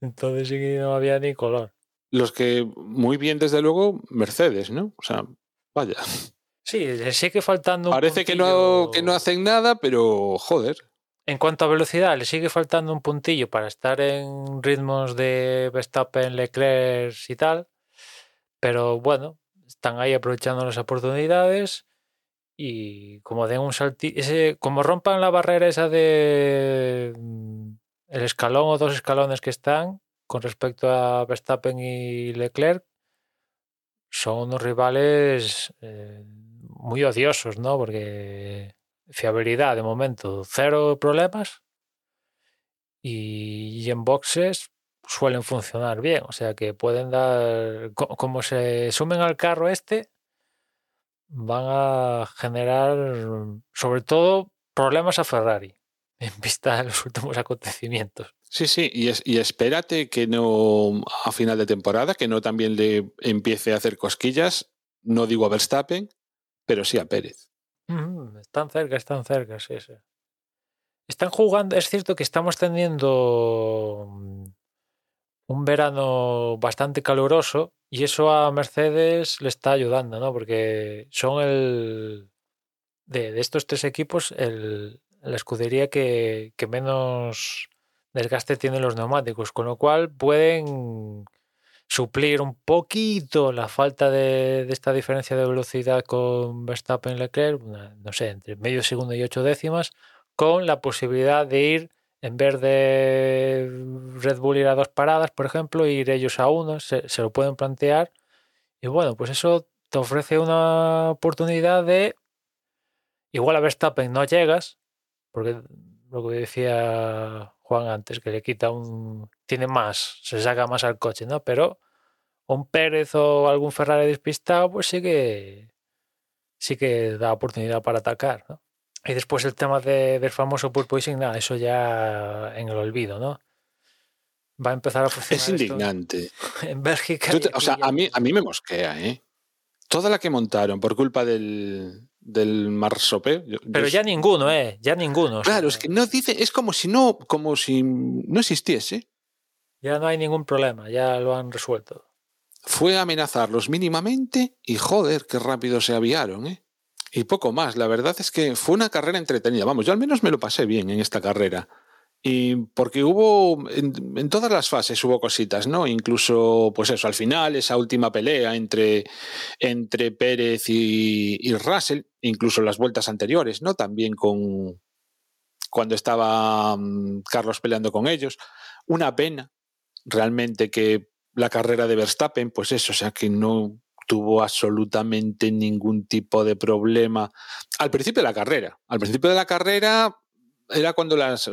Speaker 2: Entonces sí que no había ni color.
Speaker 3: Los que muy bien, desde luego, Mercedes, ¿no? O sea, vaya.
Speaker 2: Sí, le sigue faltando un
Speaker 3: Parece que no, que no hacen nada, pero joder.
Speaker 2: En cuanto a velocidad, le sigue faltando un puntillo para estar en ritmos de Verstappen, Leclerc y tal. Pero bueno, están ahí aprovechando las oportunidades y como den un salti ese como rompan la barrera esa de el escalón o dos escalones que están con respecto a Verstappen y Leclerc, son unos rivales eh, muy odiosos, ¿no? Porque fiabilidad de momento, cero problemas. Y, en boxes suelen funcionar bien. O sea que pueden dar. co- Como se sumen al carro este, van a generar sobre todo problemas a Ferrari en vista de los últimos acontecimientos.
Speaker 3: Sí, sí, y, es, y espérate que no a final de temporada, que no también le empiece a hacer cosquillas, no digo a Verstappen, pero sí a Pérez.
Speaker 2: Ujú, Están cerca, están cerca, sí, sí. Están jugando, es cierto que estamos teniendo mm, un verano bastante caluroso y eso a Mercedes le está ayudando, ¿no? Porque son el de, de estos tres equipos el, la escudería que, menos desgaste tienen los neumáticos, con lo cual pueden suplir un poquito la falta de, esta diferencia de velocidad con Verstappen y Leclerc, no sé, entre medio segundo y ocho décimas, con la posibilidad de ir, en vez de Red Bull ir a dos paradas, por ejemplo, ir ellos a uno, se, se lo pueden plantear. Y bueno, pues eso te ofrece una oportunidad de, igual a Verstappen no llegas, porque lo que decía Juan antes, que le quita un, tiene más, se saca más al coche, ¿no? Pero un Pérez o algún Ferrari despistado, pues sí que sí que da oportunidad para atacar, ¿no? Y después el tema de, del famoso porpoising, nada, eso ya en el olvido, ¿no? Va a empezar a funcionar
Speaker 3: Es
Speaker 2: esto
Speaker 3: indignante.
Speaker 2: en Bélgica.
Speaker 3: Te- o sea, a mí, a mí me mosquea, ¿eh? Toda la que montaron por culpa del, del marsopeo. yo- yo
Speaker 2: Pero
Speaker 3: es-
Speaker 2: ya ninguno, ¿eh? Ya ninguno. o sea,
Speaker 3: Claro, es que no dice, es como si no, como si no existiese.
Speaker 2: Ya no hay ningún problema, ya lo han resuelto.
Speaker 3: Fue a amenazarlos mínimamente y joder, qué rápido se aviaron, ¿eh? Y poco más. La verdad es que fue una carrera entretenida. Vamos, yo al menos me lo pasé bien en esta carrera. Y porque hubo, en, en todas las fases hubo cositas, ¿no? Incluso, pues eso, al final, esa última pelea entre, entre Pérez y, y Russell, incluso las vueltas anteriores, ¿no? También con cuando estaba mm, Carlos peleando con ellos. Una pena, realmente, que la carrera de Verstappen, pues eso, o sea, que no tuvo absolutamente ningún tipo de problema al principio de la carrera. Al principio de la carrera era cuando las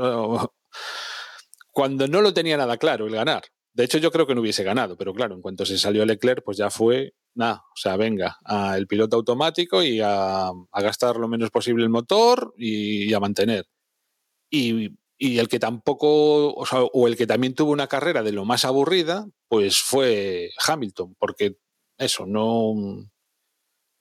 Speaker 3: cuando no lo tenía nada claro el ganar. De hecho, yo creo que no hubiese ganado, pero claro, en cuanto se salió Leclerc, pues ya fue nada, o sea, venga, a el piloto automático y a, gastar lo menos posible el motor y, y a mantener. y, y el que tampoco, o, sea, o el que también tuvo una carrera de lo más aburrida, pues fue Hamilton, porque eso, no,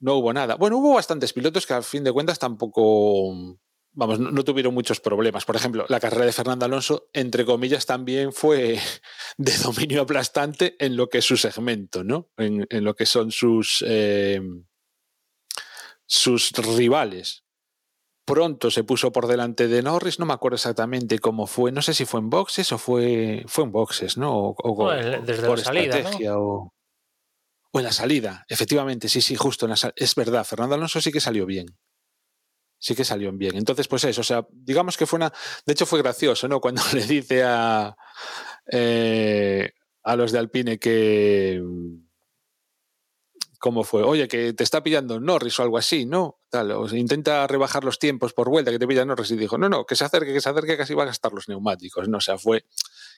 Speaker 3: no hubo nada. Bueno, hubo bastantes pilotos que al fin de cuentas tampoco, vamos, no, no, tuvieron muchos problemas. Por ejemplo, la carrera de Fernando Alonso, entre comillas, también fue de dominio aplastante en lo que es su segmento, ¿no? En, en lo que son sus, eh, sus rivales. Pronto se puso por delante de Norris, no me acuerdo exactamente cómo fue, no sé si fue en boxes o fue, fue en boxes, ¿no? O,
Speaker 2: desde por la salida, estrategia
Speaker 3: ¿no? o, o en la salida, efectivamente, sí, sí, justo en la salida. Es verdad, Fernando Alonso sí que salió bien sí que salió bien. Entonces, pues eso, o sea, digamos que fue una. De hecho, fue gracioso, ¿no? Cuando le dice a. Eh, a los de Alpine que. ¿Cómo fue? Oye, que te está pillando Norris o algo así, ¿no? Tal, intenta rebajar los tiempos por vuelta que te pilla Norris y dijo, no, no, que se acerque, que se acerque, casi va a gastar los neumáticos, ¿no? O sea, fue,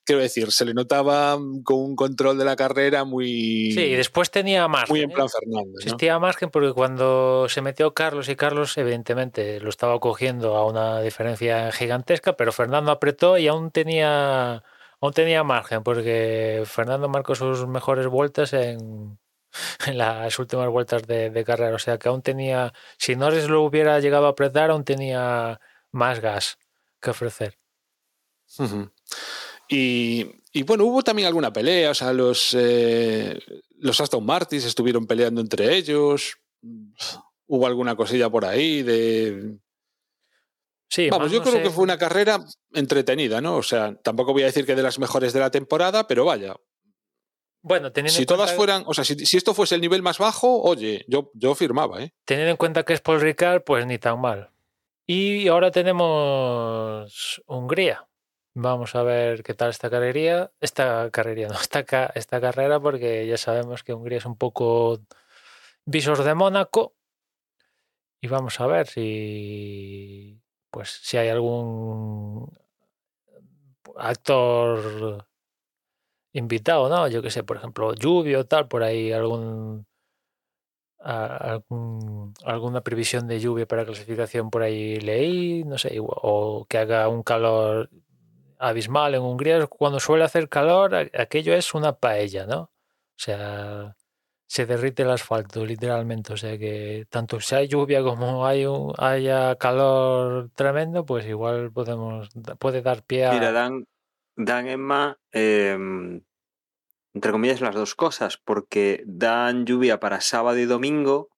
Speaker 3: quiero decir, se le notaba con un control de la carrera muy.
Speaker 2: Sí, y después tenía margen.
Speaker 3: Muy en plan Fernando.
Speaker 2: Existía margen porque cuando se metió Carlos y Carlos, evidentemente, lo estaba cogiendo a una diferencia gigantesca, pero Fernando apretó y aún tenía. Aún tenía margen, porque Fernando marcó sus mejores vueltas en, en las últimas vueltas de, de, carrera. O sea que aún tenía, si Norris lo hubiera llegado a apretar, aún tenía más gas que ofrecer.
Speaker 3: Uh -huh. Y, y, bueno, hubo también alguna pelea, o sea, los, eh, los Aston Martins estuvieron peleando entre ellos, hubo alguna cosilla por ahí de...
Speaker 2: Sí,
Speaker 3: Vamos, yo
Speaker 2: no
Speaker 3: creo
Speaker 2: sé.
Speaker 3: que fue una carrera entretenida, ¿no? O sea, tampoco voy a decir que de las mejores de la temporada, pero vaya.
Speaker 2: Bueno, teniendo
Speaker 3: Si
Speaker 2: en cuenta,
Speaker 3: todas fueran, o sea, si, si, esto fuese el nivel más bajo, oye, yo, yo firmaba, ¿eh?
Speaker 2: Teniendo en cuenta que es Paul Ricard, pues ni tan mal. Y ahora tenemos Hungría. Vamos a ver qué tal esta carrería, esta carrería, no, esta, ca esta carrera, porque ya sabemos que Hungría es un poco visos de Mónaco. Y vamos a ver si, pues, si hay algún actor invitado, ¿no? Yo que sé, por ejemplo, lluvia o tal, por ahí algún, algún, alguna previsión de lluvia para clasificación por ahí leí, no sé, o que haga un calor abismal en Hungría, cuando suele hacer calor, aquello es una paella, ¿no? O sea, se derrite el asfalto, literalmente. O sea que tanto si hay lluvia como hay un, haya calor tremendo, pues igual podemos puede dar pie a.
Speaker 1: Mira, Dan, dan Emma, eh, entre comillas, las dos cosas, porque dan lluvia para sábado y domingo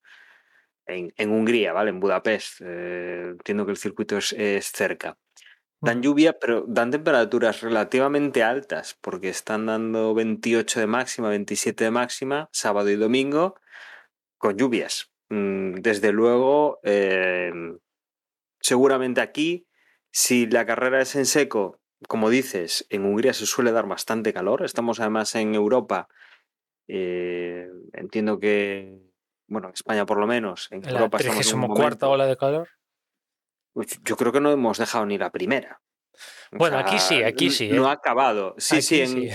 Speaker 1: en, en Hungría, ¿vale? En Budapest. Eh, entiendo que el circuito es, es cerca dan lluvia, pero dan temperaturas relativamente altas, porque están dando 28 de máxima, 27 de máxima, sábado y domingo, con lluvias. Mm, desde luego, eh, seguramente aquí, si la carrera es en seco, como dices, en Hungría se suele dar bastante calor. Estamos además en Europa. Eh, entiendo que, bueno, en España por lo menos, en
Speaker 2: la
Speaker 1: Europa
Speaker 2: estamos en un cuarta ola de calor.
Speaker 1: Yo creo que no hemos dejado ni la primera.
Speaker 2: O bueno, sea, aquí sí, aquí sí.
Speaker 1: No
Speaker 2: ¿eh?
Speaker 1: ha acabado. Sí,
Speaker 2: aquí
Speaker 1: sí, en, sí,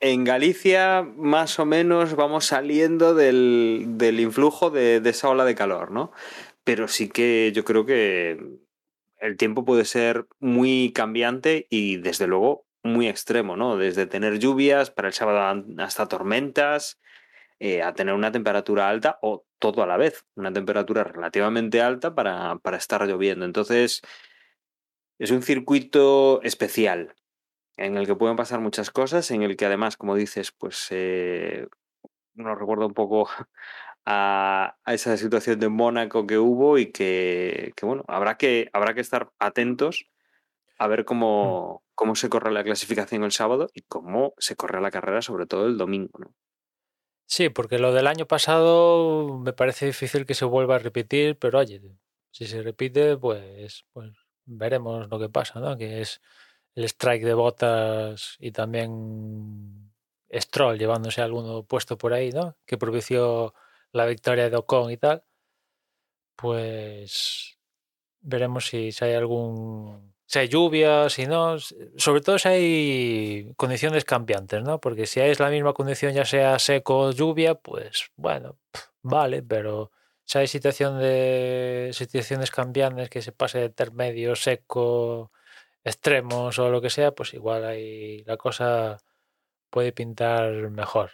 Speaker 1: en, Galicia más o menos vamos saliendo del, del influjo de, de, esa ola de calor, ¿no? Pero sí que yo creo que el tiempo puede ser muy cambiante y desde luego muy extremo, ¿no? Desde tener lluvias para el sábado hasta tormentas, eh, a tener una temperatura alta o todo a la vez, una temperatura relativamente alta para, para estar lloviendo. Entonces, es un circuito especial en el que pueden pasar muchas cosas, en el que además, como dices, pues eh, nos recuerda un poco a, a, esa situación de Mónaco que hubo y que, que, bueno, habrá que, habrá que estar atentos a ver cómo, cómo se corre la clasificación el sábado y cómo se corre la carrera, sobre todo el domingo, ¿no?
Speaker 2: Sí, porque lo del año pasado me parece difícil que se vuelva a repetir, pero oye, si se repite, pues, pues veremos lo que pasa, ¿no? Que es el strike de botas y también Stroll llevándose alguno puesto por ahí, ¿no? Que propició la victoria de Ocon y tal. Pues veremos si, si hay algún si hay lluvia, si no, sobre todo si hay condiciones cambiantes, ¿no? Porque si es la misma condición, ya sea seco o lluvia, pues bueno, vale, pero si hay situación de situaciones cambiantes que se pase de intermedio, seco, extremos o lo que sea, pues igual ahí la cosa puede pintar mejor.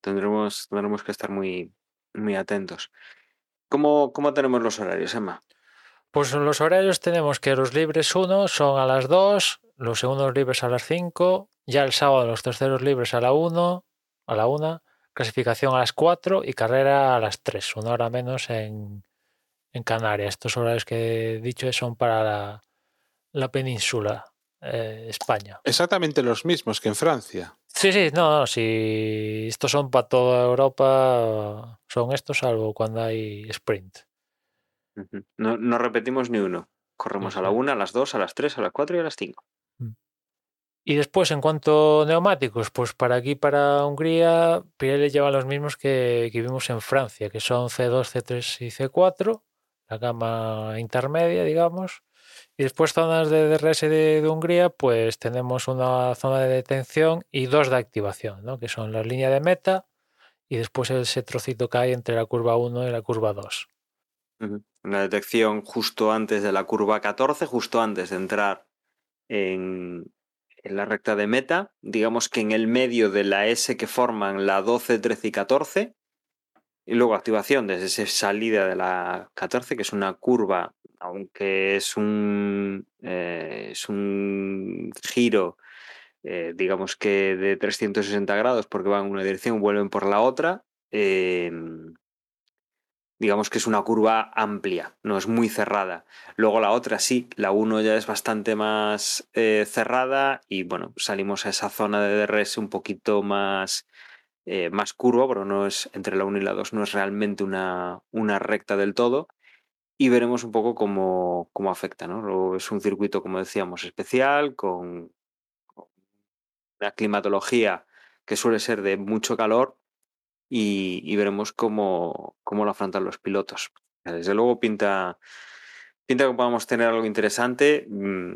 Speaker 1: Tendremos, tendremos que estar muy, muy atentos. ¿Cómo, ¿Cómo tenemos los horarios, Emma?
Speaker 2: Pues en los horarios tenemos que los libres 1 son a las 2, los segundos libres a las 5, ya el sábado los terceros libres a la 1, a la 1, clasificación a las 4 y carrera a las 3, una hora menos en, en Canarias. Estos horarios que he dicho son para la, la península, eh, España.
Speaker 3: Exactamente los mismos que en Francia.
Speaker 2: Sí, sí, no, no, si estos son para toda Europa, son estos, salvo cuando hay sprint.
Speaker 1: No, no repetimos ni uno. Corremos a la. 1, a las 2, a las 3, a las 4 y a las 5.
Speaker 2: Y después, en cuanto a neumáticos, pues para aquí, para Hungría, Pirelli lleva los mismos que, que vimos en Francia, que son C2, C3 y C4, la gama intermedia, digamos. Y después zonas de DRS de, de Hungría, pues tenemos una zona de detención y dos de activación, ¿no? que son la línea de meta y después ese trocito que hay entre la curva 1 y la curva 2.
Speaker 1: Ujú. Una detección justo antes de la curva 14, justo antes de entrar en, en la recta de meta. Digamos que en el medio de la S que forman la 12, 13 y 14. Y luego activación desde esa salida de la 14, que es una curva, aunque es un, eh, es un giro, eh, digamos que de 360 grados, porque van en una dirección, vuelven por la otra. eh, digamos que es una curva amplia, no es muy cerrada. Luego la otra sí, la 1 ya es bastante más eh, cerrada y bueno, salimos a esa zona de DRS un poquito más, eh, más curva, pero no es entre la 1 y la 2, no es realmente una, una recta del todo. Y veremos un poco cómo, cómo afecta, ¿no? Es un circuito, como decíamos, especial, con una climatología que suele ser de mucho calor y, veremos cómo, cómo lo afrontan los pilotos. Desde luego pinta, pinta que podamos tener algo interesante mm,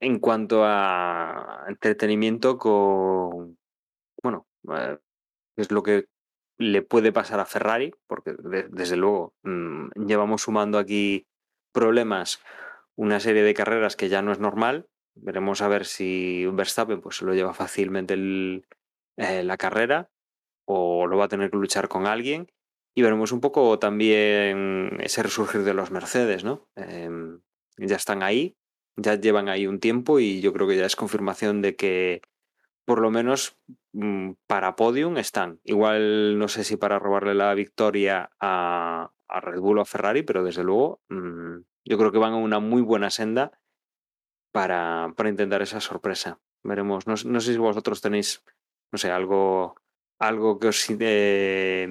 Speaker 1: en cuanto a entretenimiento con, bueno, eh, es lo que le puede pasar a Ferrari, porque de- desde luego mm, llevamos sumando aquí problemas una serie de carreras que ya no es normal. Veremos a ver si Verstappen pues, lo lleva fácilmente eh, la carrera o lo va a tener que luchar con alguien. Y veremos un poco también ese resurgir de los Mercedes, ¿no? Em, ya están ahí, ya llevan ahí un tiempo y yo creo que ya es confirmación de que por lo menos mm, para podium están. Igual no sé si para robarle la victoria a, Red Bull o a Ferrari, pero desde luego mm, yo creo que van a una muy buena senda para, para intentar esa sorpresa. Veremos. No, no sé si vosotros tenéis, no sé, algo, algo que os eh,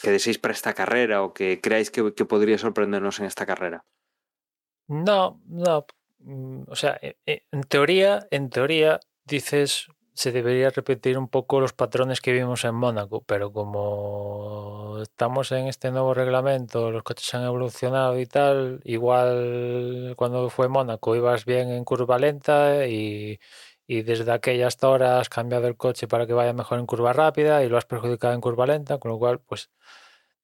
Speaker 1: que deseéis para esta carrera o que creáis que, que podría sorprendernos en esta carrera.
Speaker 2: No, no. mm, O sea, e- e- en teoría, en teoría, dices, se debería repetir un poco los patrones que vimos en Mónaco, pero como estamos en este nuevo reglamento, los coches han evolucionado y tal, igual cuando fue Mónaco ibas bien en curva lenta y, y desde aquella hasta ahora has cambiado el coche para que vaya mejor en curva rápida y lo has perjudicado en curva lenta, con lo cual, pues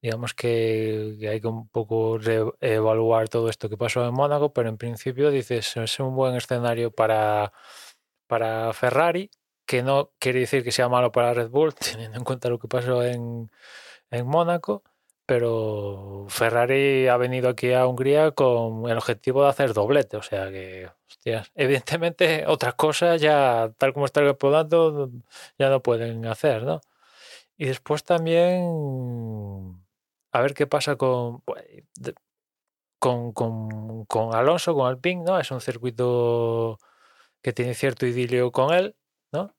Speaker 2: digamos que, hay que un poco reevaluar todo esto que pasó en Mónaco, pero en principio dices, es un buen escenario para, para Ferrari, que no quiere decir que sea malo para Red Bull, teniendo en cuenta lo que pasó en, en Mónaco, pero Ferrari ha venido aquí a Hungría con el objetivo de hacer doblete, o sea que, hostias, evidentemente otras cosas ya, tal como está el ya no pueden hacer, ¿no? Y después también a ver qué pasa con, pues, con, con, con Alonso, con Alpine, ¿no? Es un circuito que tiene cierto idilio con él, ¿no?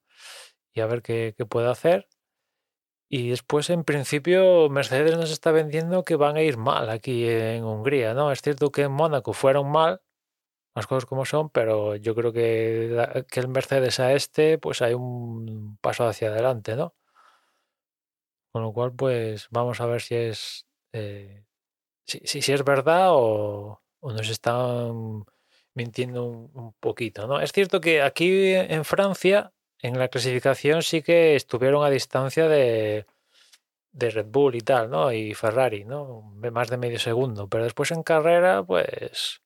Speaker 2: Y a ver qué, qué puede hacer. Y después, en principio, Mercedes nos está vendiendo que van a ir mal aquí en Hungría, ¿no? Es cierto que en Mónaco fueron mal, las cosas como son, pero yo creo que, que el Mercedes a este, pues hay un paso hacia adelante, ¿no? Con lo cual, pues vamos a ver si es eh, si, si, es verdad o, nos están mintiendo un poquito, ¿no? Es cierto que aquí en Francia, en la clasificación, sí que estuvieron a distancia de, Red Bull y tal, ¿no? Y Ferrari, ¿no? Más de medio segundo. Pero después en carrera, pues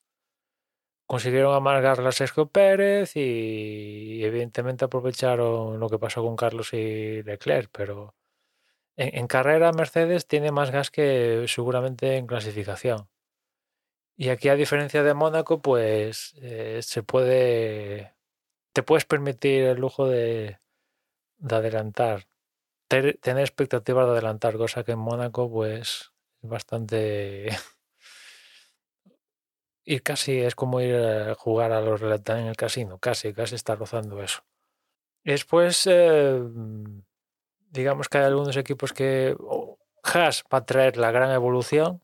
Speaker 2: consiguieron amargar a Sergio Pérez y, evidentemente aprovecharon lo que pasó con Carlos y Leclerc, pero en, en, carrera Mercedes tiene más gas que seguramente en clasificación. Y aquí a diferencia de Mónaco, pues eh, se puede, te puedes permitir el lujo de, de adelantar, tener expectativas de adelantar, cosa que en Mónaco pues es bastante ir casi es como ir a jugar a los relatos en el casino, casi, casi está rozando eso. Después, eh, digamos que hay algunos equipos que oh, Haas va a traer la gran evolución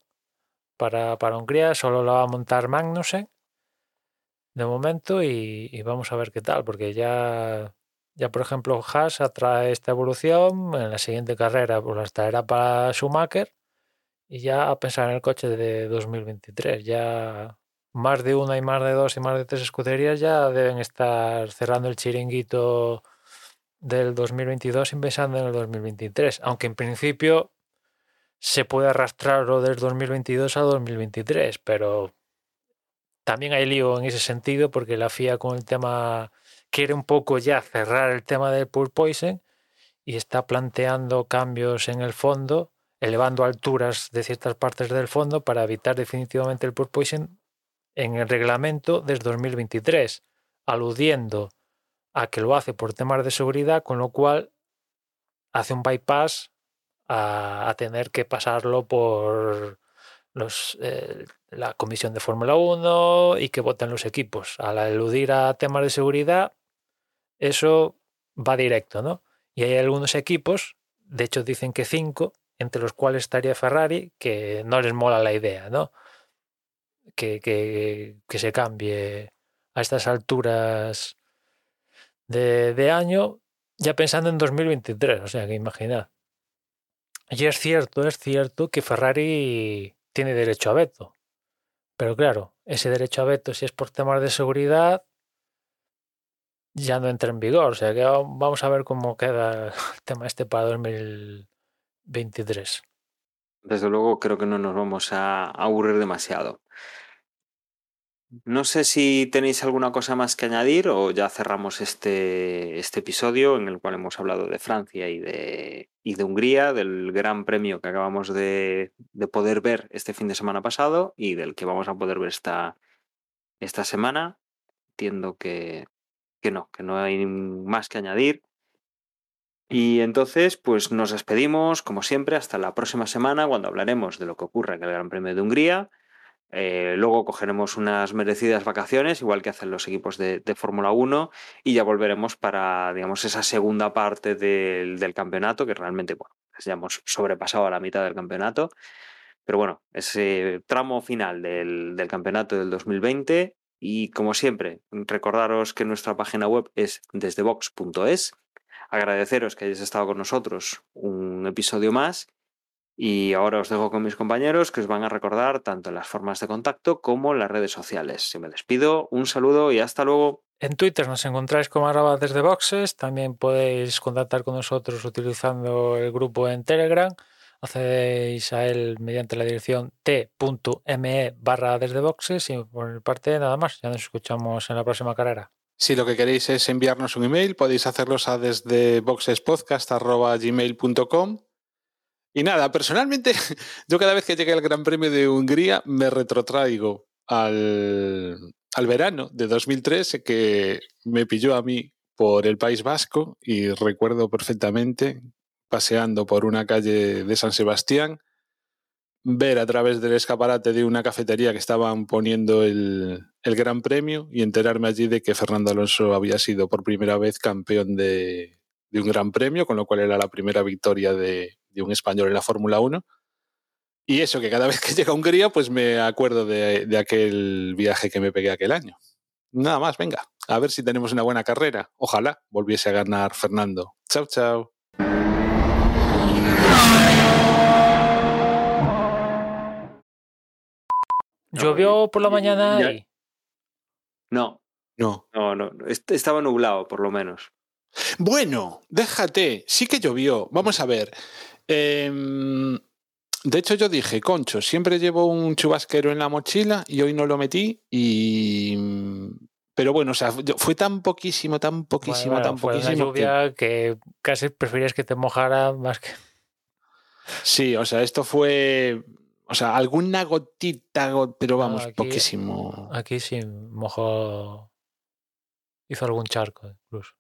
Speaker 2: para, para Hungría, solo la va a montar Magnussen de momento y, vamos a ver qué tal, porque ya, ya por ejemplo Haas atrae esta evolución, en la siguiente carrera pues las traerá para Schumacher y ya a pensar en el coche de 2023, ya más de una y más de dos y más de tres escuderías ya deben estar cerrando el chiringuito del 2022 y pensando en el 2023, aunque en principio se puede arrastrarlo del 2022 a 2023, pero también hay lío en ese sentido porque la FIA con el tema quiere un poco ya cerrar el tema del pool poison y está planteando cambios en el fondo, elevando alturas de ciertas partes del fondo para evitar definitivamente el pool poison en el reglamento desde 2023, aludiendo a que lo hace por temas de seguridad, con lo cual hace un bypass a, a tener que pasarlo por los, eh, la comisión de Fórmula 1 y que voten los equipos. Al eludir a temas de seguridad, eso va directo, ¿no? Y hay algunos equipos, de hecho dicen que cinco, entre los cuales estaría Ferrari, que no les mola la idea, ¿no? Que, que, que se cambie a estas alturas de, de, año, ya pensando en 2023, o sea que imaginad. Y es cierto, es cierto que Ferrari tiene derecho a veto. Pero claro, ese derecho a veto, si es por temas de seguridad, ya no entra en vigor. O sea que vamos a ver cómo queda el tema este para 2023.
Speaker 1: Desde luego creo que no nos vamos a aburrir demasiado. No sé si tenéis alguna cosa más que añadir o ya cerramos este, este episodio en el cual hemos hablado de Francia y de, y de Hungría, del gran premio que acabamos de, de, poder ver este fin de semana pasado y del que vamos a poder ver esta, esta semana. Entiendo que, que no, que no hay más que añadir. Y entonces, pues nos despedimos, como siempre, hasta la próxima semana, cuando hablaremos de lo que ocurre en el Gran Premio de Hungría eh, luego cogeremos unas merecidas vacaciones, igual que hacen los equipos de, Fórmula 1, y ya volveremos para, digamos, esa segunda parte del, del campeonato, que realmente, bueno, pues ya hemos sobrepasado a la mitad del campeonato. Pero bueno, ese tramo final del, del campeonato del 2020. Y como siempre, recordaros que nuestra página web es desdebox.es. Agradeceros que hayáis estado con nosotros un episodio más y ahora os dejo con mis compañeros que os van a recordar tanto las formas de contacto como las redes sociales. Si me despido, un saludo y hasta luego.
Speaker 2: En Twitter nos encontráis como arroba desde boxes. También podéis contactar con nosotros utilizando el grupo en Telegram. Accedéis a él mediante la dirección t.me barra desde boxes. Y por mi parte, nada más. Ya nos escuchamos en la próxima carrera.
Speaker 3: Si lo que queréis es enviarnos un email, podéis hacerlos a desde boxespodcast.gmail.com y nada, personalmente, yo cada vez que llegue al Gran Premio de Hungría me retrotraigo al, al verano de 2003 que me pilló a mí por el País Vasco y recuerdo perfectamente paseando por una calle de San Sebastián, ver a través del escaparate de una cafetería que estaban poniendo el, el, Gran Premio y enterarme allí de que Fernando Alonso había sido por primera vez campeón de, de un Gran Premio, con lo cual era la primera victoria de, de un español en la Fórmula 1. Y eso, que cada vez que llega a Hungría, pues me acuerdo de, de, aquel viaje que me pegué aquel año. Nada más, venga, a ver si tenemos una buena carrera. Ojalá volviese a ganar Fernando. Chao, chao.
Speaker 2: ¿Llovió por la mañana ahí?
Speaker 1: No.
Speaker 3: No.
Speaker 1: No, no. Estaba nublado, por lo menos.
Speaker 3: Bueno, déjate. Sí que llovió. Vamos a ver. Eh, de hecho, yo dije, concho, siempre llevo un chubasquero en la mochila y hoy no lo metí y... Pero bueno, o sea, fue tan poquísimo, tan poquísimo,
Speaker 2: Bueno,
Speaker 3: tan
Speaker 2: fue
Speaker 3: poquísimo. que-
Speaker 2: lluvia que... casi preferías que te mojara más que...
Speaker 3: Sí, o sea, esto fue... O sea, alguna gotita, go- pero
Speaker 2: No,
Speaker 3: vamos,
Speaker 2: aquí-
Speaker 3: poquísimo.
Speaker 2: Aquí sí mojó... Hizo algún charco incluso.